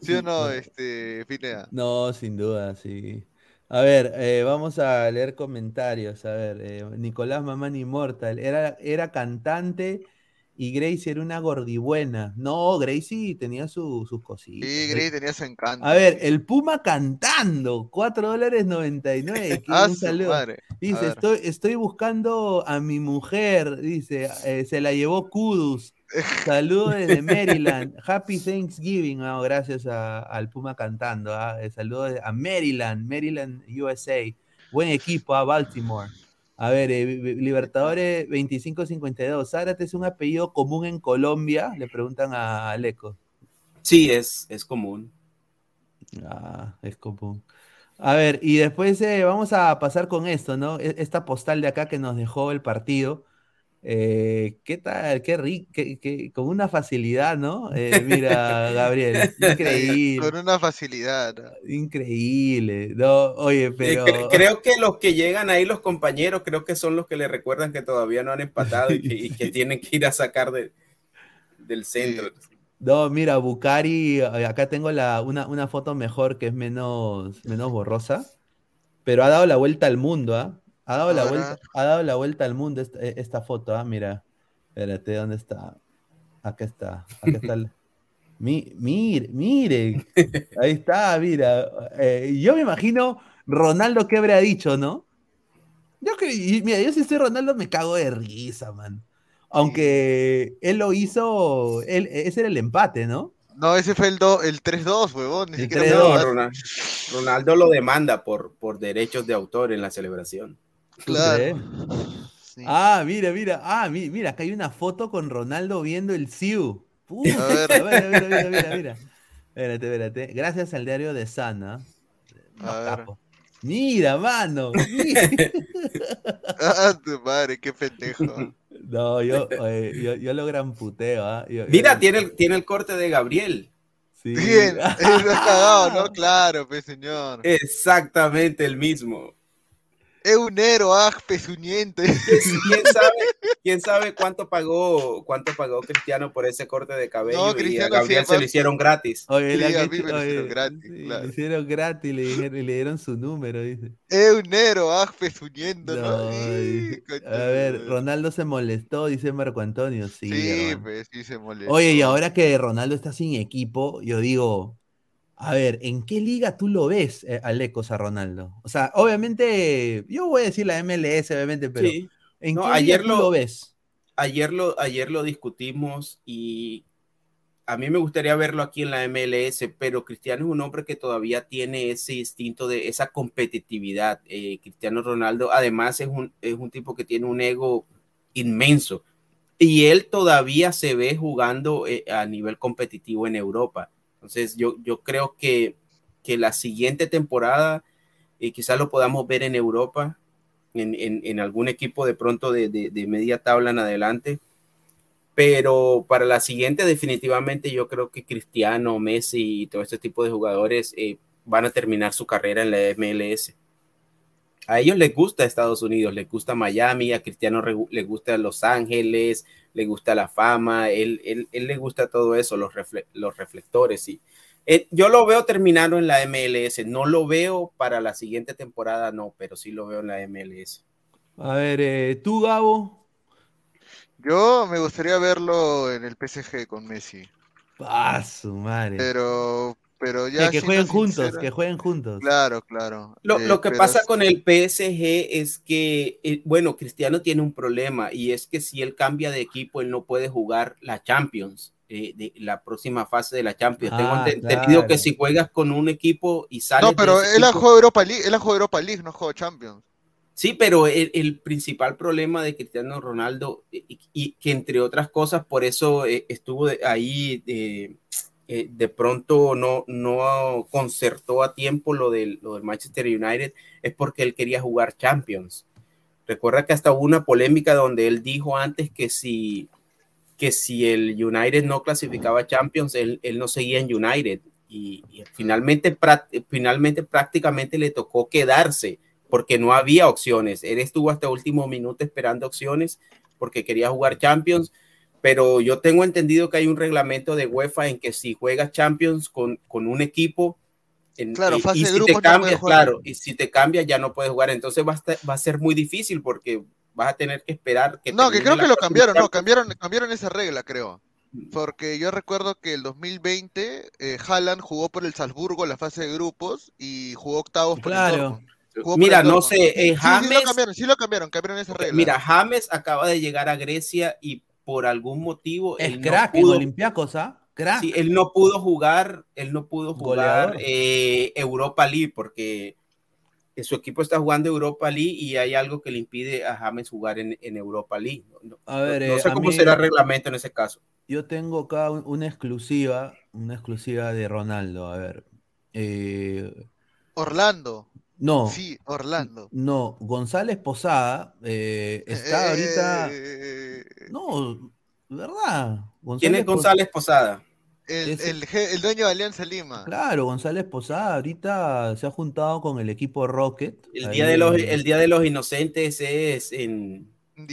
¿Sí o no, este, Pineda? No, sin duda, sí. A ver, eh, vamos a leer comentarios. A ver, eh, Nicolás Mamán Immortal, era, era cantante y Gracie era una gordibuena. No, Gracie tenía su- sus cositas. Sí, Grace tenía su encanto. A ver, el Puma cantando, 4 dólares 99. que Ah, un su saludo. madre. A Dice, estoy, estoy buscando a mi mujer, dice, eh, se la llevó Kudus. Saludos desde Maryland. Happy Thanksgiving. Ah, gracias a- al Puma cantando. ah, eh, Saludos de- a Maryland, Maryland, USA. Buen equipo a Baltimore. A ver, eh, Libertadores 2552. ¿Zárate es un apellido común en Colombia? Le preguntan a Aleco. Sí, es, es común. Ah, es común. A ver, y después eh, vamos a pasar con esto, ¿no? E- Esta postal de acá que nos dejó el partido. Eh, ¿qué tal? Qué rico, con una facilidad, ¿no? Eh, mira, Gabriel, increíble, Con una facilidad. ¿no? increíble. No, oye, Eh, pero cre- creo que los que llegan ahí, los compañeros, creo que son los que le recuerdan que todavía no han empatado y que, y que tienen que ir a sacar de- del centro. no, mira, Bucari, acá tengo la, una, una foto mejor que es menos, menos borrosa, pero ha dado la vuelta al mundo, ¿ah? Ha dado la Ahora. vuelta, ha dado la vuelta al mundo esta, e, esta foto, ¿ah? Mira, espérate, ¿dónde está? Acá está, acá está. el- Mi, mire, mire, ahí está, mira. Eh, yo me imagino Ronaldo que habría dicho, ¿no? Yo que, y mira, yo si soy Ronaldo me cago de risa, man. Aunque él lo hizo, él, ese era el empate, ¿no? No, ese fue el, do- el 3-2, huevón. Ni El siquiera 3-2. fue No, empate. Ronald- Ronaldo lo demanda por, por derechos de autor en la celebración. ¿Tú Claro. Sí. Ah, mira, mira, ah, mi- mira, acá hay una foto con Ronaldo viendo el Siu. Puta, A ver. a ver, mira, mira, mira, mira. Espérate, espérate. Gracias al diario de Sana. A ver. Mira, mano. mira. Ah, tu madre, qué pendejo. No, yo, eh, yo, yo lo gran puteo, ¿ah? Yo- Mira, yo- tiene el, tiene el corte de Gabriel. sí. Bien, cagado, ¿no? Claro, pues señor. Exactamente el mismo. Es un héroe, ah, pezuñente. ¿Quién sabe, quién sabe cuánto pagó cuánto pagó Cristiano por ese corte de cabello? No, y a Cristiano Gabriel sí, se lo hicieron gratis. Oye, Sí, a mí me lo hicieron gratis, sí, claro. Le hicieron gratis, le, dijeron, y le dieron su número, dice. Es un héroe, ah, pezuñento, ¿no? A ver. Ronaldo se molestó, dice Marco Antonio. Sí, Sí, pues sí se molestó. Oye, y ahora que Ronaldo está sin equipo, yo digo, a ver, ¿en qué liga tú lo ves, eh, Alecos, a Ronaldo? O sea, obviamente, yo voy a decir la MLS, obviamente, pero Sí. ¿en No, qué ayer liga tú lo ves? Ayer lo, ayer lo discutimos y a mí me gustaría verlo aquí en la MLS, pero Cristiano es un hombre que todavía tiene ese instinto de esa competitividad. Eh, Cristiano Ronaldo además es un, es un tipo que tiene un ego inmenso y él todavía se ve jugando eh, a nivel competitivo en Europa. Entonces yo, yo creo que, que la siguiente temporada eh, quizás lo podamos ver en Europa, en, en- algún equipo de pronto de, de- de media tabla en adelante. pero para la siguiente definitivamente yo creo que Cristiano, Messi y todo este tipo de jugadores eh, van a terminar su carrera en la MLS. A ellos les gusta Estados Unidos, les gusta Miami, a Cristiano le gusta Los Ángeles, le gusta la fama, él, él, él le gusta todo eso, los, los reflectores. Y, eh, yo lo veo terminando en la MLS, no lo veo para la siguiente temporada, no, pero sí lo veo en la MLS. A ver, eh, tú, Gabo. Yo me gustaría verlo en el PSG con Messi. Ah, su madre. Pero, pero ya. Que, jueguen juntos, que jueguen juntos. Claro, claro. Lo, eh, que pasa con el PSG es que, eh, bueno, Cristiano tiene un problema y es que si él cambia de equipo, él no puede jugar la Champions. Eh, de la próxima fase de la Champions. Tengo ah, entendido que si juegas con un equipo y sales. No, pero él ha jugado Europa League, él ha jugado Europa League, no ha jugado Champions. Sí, pero el, principal problema de Cristiano Ronaldo, y, que entre otras cosas, por eso eh, estuvo ahí, eh, de pronto no, no concertó a tiempo lo del, lo del Manchester United, es porque él quería jugar Champions. Recuerda que hasta hubo una polémica donde él dijo antes que si, que si el United no clasificaba Champions, él, él no seguía en United. Y, finalmente, finalmente prácticamente le tocó quedarse porque no había opciones. Él estuvo hasta último minuto esperando opciones porque quería jugar Champions, pero yo tengo entendido que hay un reglamento de UEFA en que si juegas Champions con, con un equipo, en, claro, y, si te cambia, claro, y si te cambia ya no puedes jugar, entonces va a, va a ser muy difícil porque vas a tener que esperar que No, que creo que lo cambiaron, no, cambiaron cambiaron esa regla, creo. Mm. Porque yo recuerdo que el 2020 eh, Haaland jugó por el Salzburgo la fase de grupos y jugó octavos por claro. Mira, no sé, eh, James. Sí, lo cambiaron, sí lo cambiaron, cambiaron esa regla. Mira, James acaba de llegar a Grecia y por algún motivo. Es crack no pudo, en Olympiacos, ¿ah? Crack. Sí, él no pudo jugar, él no pudo jugar eh, Europa League porque su equipo está jugando Europa League y hay algo que le impide a James jugar en, en Europa League. No, a ver, no eh, sé cómo será el reglamento en ese caso. Yo tengo acá una exclusiva, una exclusiva de Ronaldo. A ver. Eh, Orlando. No. Sí, Orlando. No, González Posada eh, está ahorita. No, ¿verdad? González ¿Quién es González Posada? El, el, dueño de Alianza Lima. Claro, González Posada ahorita se ha juntado con el equipo Rocket. El, día de, los, el día de los Inocentes es en. de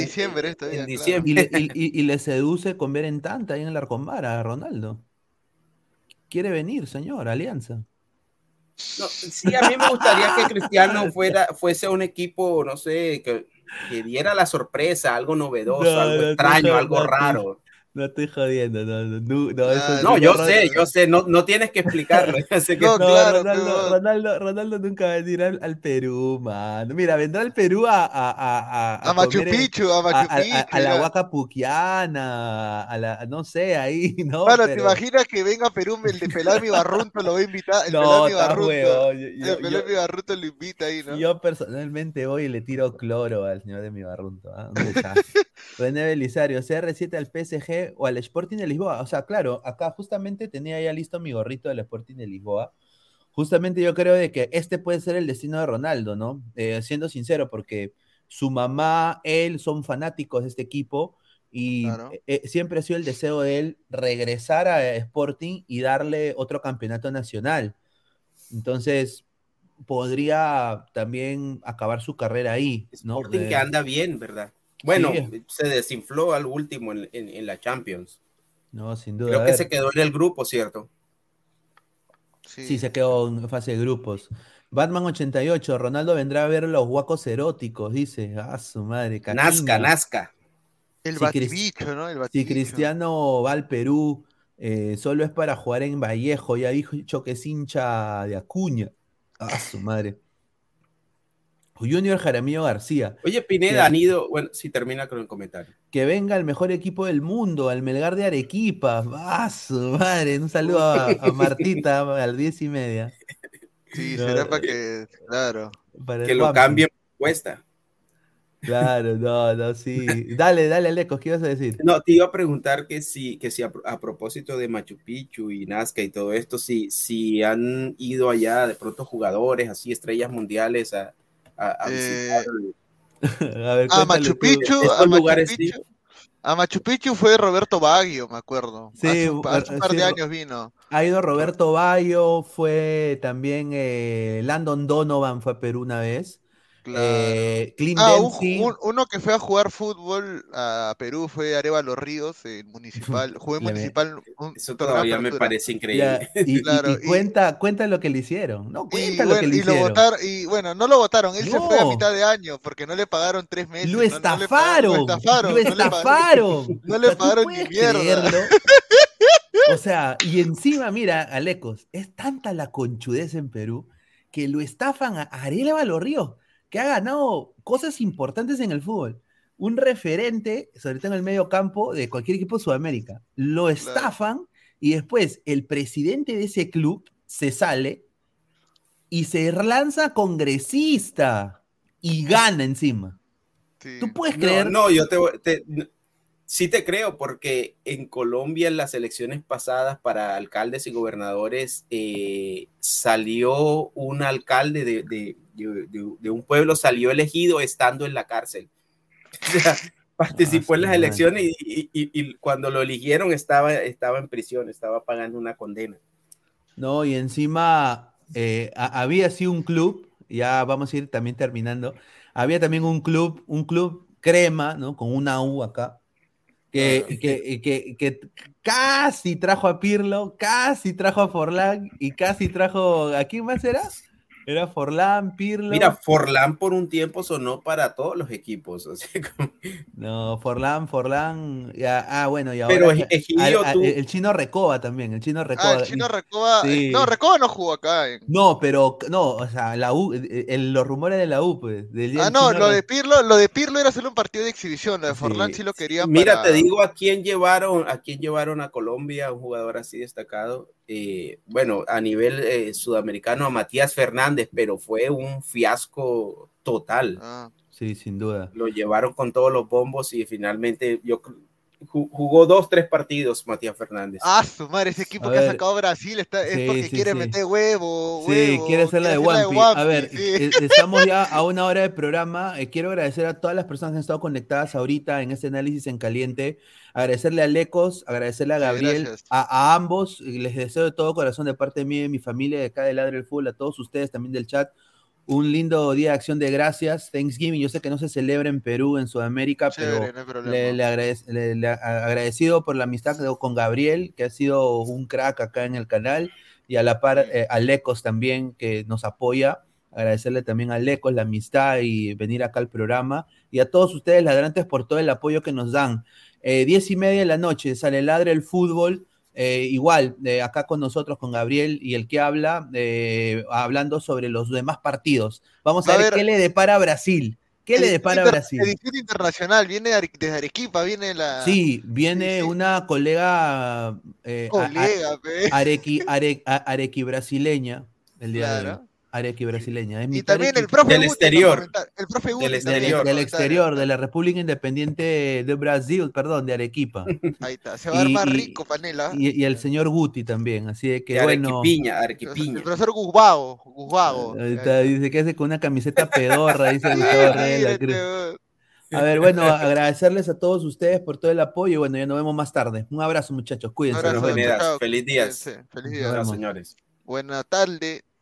diciembre, en diciembre. Y, le, seduce con ver en tanta ahí en el Arcombar a Ronaldo. Quiere venir, señor, Alianza. No, sí, a mí me gustaría que Cristiano fuera, fuese un equipo, no sé, que, que diera la sorpresa, algo novedoso, algo extraño, algo raro. No estoy jodiendo, no, no, no, eso, no yo sé, yo sé, no, no tienes que explicarlo. que... no, claro, Ronaldo, Ronaldo, Ronaldo, nunca va a venir al, al, Perú, man. Mira, vendrá al Perú a. A, a, a, Machu Picchu, a Machu Picchu. A, la Huaca Puquiana, a la, no sé, ahí, ¿no? Bueno, Pero... ¿te imaginas que venga a Perú el de Pelami Barrunto lo va a invitar? El no, Pelami Barrunto. Huevo, yo, yo, el Pelami yo, Barrunto lo invita ahí, ¿no? Yo personalmente voy y le tiro cloro al señor de mi Barrunto. ¿eh? René Belisario, CR7 al PSG o al Sporting de Lisboa. O sea, claro, acá justamente tenía ya listo mi gorrito del Sporting de Lisboa. Justamente yo creo de que este puede ser el destino de Ronaldo, ¿no? Eh, siendo sincero, porque su mamá, él son fanáticos de este equipo y claro. eh, siempre ha sido el deseo de él regresar a Sporting y darle otro campeonato nacional. Entonces, podría también acabar su carrera ahí, ¿no? Sporting eh, que anda bien, ¿verdad? Bueno, sí. se desinfló al último en, en, en, la Champions. No, sin duda. Creo que se quedó en el grupo, ¿cierto? Sí. sí. se quedó en fase de grupos. Batman 88, Ronaldo vendrá a ver los guacos eróticos, dice. Ah, su madre. Caquinho. Nazca, Nazca. El si batibicho, ¿no? El batibicho. Si Cristiano va al Perú, eh, solo es para jugar en Vallejo. Ya dijo que es hincha de Acuña. Ah, su madre. Junior Jaramillo García. Oye, Pineda, han ido, bueno, si sí, termina con el comentario. Que venga el mejor equipo del mundo, al Melgar de Arequipa. ¡Ah, su madre! Un saludo a, a Martita a las diez y media. Sí, será no, para que, claro. Para que lo cambien cuesta. Claro, no, no, sí. Dale, dale, Aleco, ¿qué ibas a decir? No, te iba a preguntar que si, que si a, a propósito de Machu Picchu y Nazca y todo esto, si, si han ido allá de pronto jugadores, así estrellas mundiales a, a, a, eh, a, ver, a Machu Picchu, a Machu Picchu, A Machu Picchu fue Roberto Baggio, me acuerdo. Sí, hace un, hace un par sí, de años vino. Ha ido Roberto Bayo, fue también eh, Landon Donovan fue a Perú una vez. Eh, Clint Ah, un- Dempsey. un- uno que fue a jugar fútbol a Perú fue Arevalo Ríos, en municipal. Ve- municipal. un Eso todavía me parece increíble. y, y- Claro, y y- cuenta, cuenta lo que le hicieron. No, Y, cuenta lo bueno, que le y lo hicieron. votaron, y bueno, no lo votaron, él se fue a mitad de año porque no le pagaron tres meses. Lo no- no le pagaron- estafaron. Lo estafaron. No le pagaron- estafaron. No O le sea, ¿tú pagaron ni mierda. creerlo? O sea, y encima, mira, Alecos, es tanta la conchudez en Perú que lo estafan a Arevalo Ríos, que ha ganado cosas importantes en el fútbol. Un referente, sobre todo en el medio campo, de cualquier equipo de Sudamérica. Lo estafan y después el presidente de ese club se sale y se lanza congresista y gana encima. ¿Tú puedes No, creer? No, yo te, voy- te- sí te creo, porque en Colombia en las elecciones pasadas para alcaldes y gobernadores eh, salió un alcalde de, de- de- de- de un pueblo, salió elegido estando en la cárcel. O sea, participó en las elecciones y, y- y- y cuando lo eligieron estaba, estaba en prisión, estaba pagando una condena. No, y encima eh, ha- había sí un club, ya vamos a ir también terminando. Había también un club, un club crema, ¿no? Con una U acá, que, que, que- que casi trajo a Pirlo, casi trajo a Forlán y casi trajo. ¿A quién más era? Era Forlán, Pirlo. Mira, Forlán por un tiempo sonó para todos los equipos. o sea, como- No, Forlán, Forlán. ya- ah, bueno, y ahora. Pero ya- Egidio, al- al- tú- el chino Recoba también, el chino Recoba. Ah, el chino Recoba. eh, Sí. No, Recoba no jugó acá. eh. No, pero no, o sea, la U, eh, eh, los rumores de la U, pues. del Ah, no, lo Re- de Pirlo, lo de Pirlo era solo un partido de exhibición. Lo de Forlán sí lo querían Mira, para- te digo a quién llevaron, a quién llevaron a Colombia, un jugador así destacado. Eh, bueno, a nivel eh, sudamericano, a Matías Fernández, pero fue un fiasco total. Ah. Sí, sin duda. Lo llevaron con todos los bombos y finalmente yo jugó dos, tres partidos Matías Fernández. Ah, su madre, ese equipo A que ha sacado Brasil está, es Sí, porque sí, quiere sí. meter huevo, Sí, huevo, quiere hacer la de Piece. A ver, sí. eh, estamos ya a una hora de programa. Eh, quiero agradecer a todas las personas que han estado conectadas ahorita en este análisis en caliente. Agradecerle a Lecos, agradecerle a Sí, Gabriel, a, a ambos. Les deseo de todo corazón de parte mía y de mi familia de acá de Ladre el Fútbol, a todos ustedes también del chat. Un lindo día de acción de gracias. Thanksgiving, yo sé que no se celebra en Perú, en Sudamérica, Chévere, pero no le, le agradec- le- le agradecido por la amistad que- con Gabriel, que ha sido un crack acá en el canal, y a la par eh, a Lecos también, que nos apoya. Agradecerle también a Lecos la amistad y venir acá al programa. Y a todos ustedes, ladrantes, por todo el apoyo que nos dan. Eh, diez y media de la noche sale Ladre el Fútbol. Eh, igual, eh, acá con nosotros, con Gabriel y el que habla, eh, hablando sobre los demás partidos. Vamos a, a ver, haber- qué le depara a Brasil. ¿Qué le depara a Brasil? Edición internacional, viene desde Arequipa, viene la Sí, viene una colega, eh, a- colega, a- arequi, are- arequi brasileña, el día de hoy. Arequi brasileña. es Y también el arequi- profe Del Guti, exterior. El profe Guti Del exterior. del exterior, de la República Independiente de Brasil, perdón, de Arequipa. Ahí está, se va a Y- armar rico, Panela. Y, y el señor Guti también, así de que De bueno. Arequipiña, El profesor Guzbago, Guzbago. ahí está, dice que hace con una camiseta pedorra, dice Gustavo Reyes de la Cruz. Mírate, A ver, bueno, agradecerles a todos ustedes por todo el apoyo y bueno, ya nos vemos más tarde. Un abrazo, muchachos, cuídense. abrazo, feliz días. Sí, Feliz día. Señores. Buena tarde.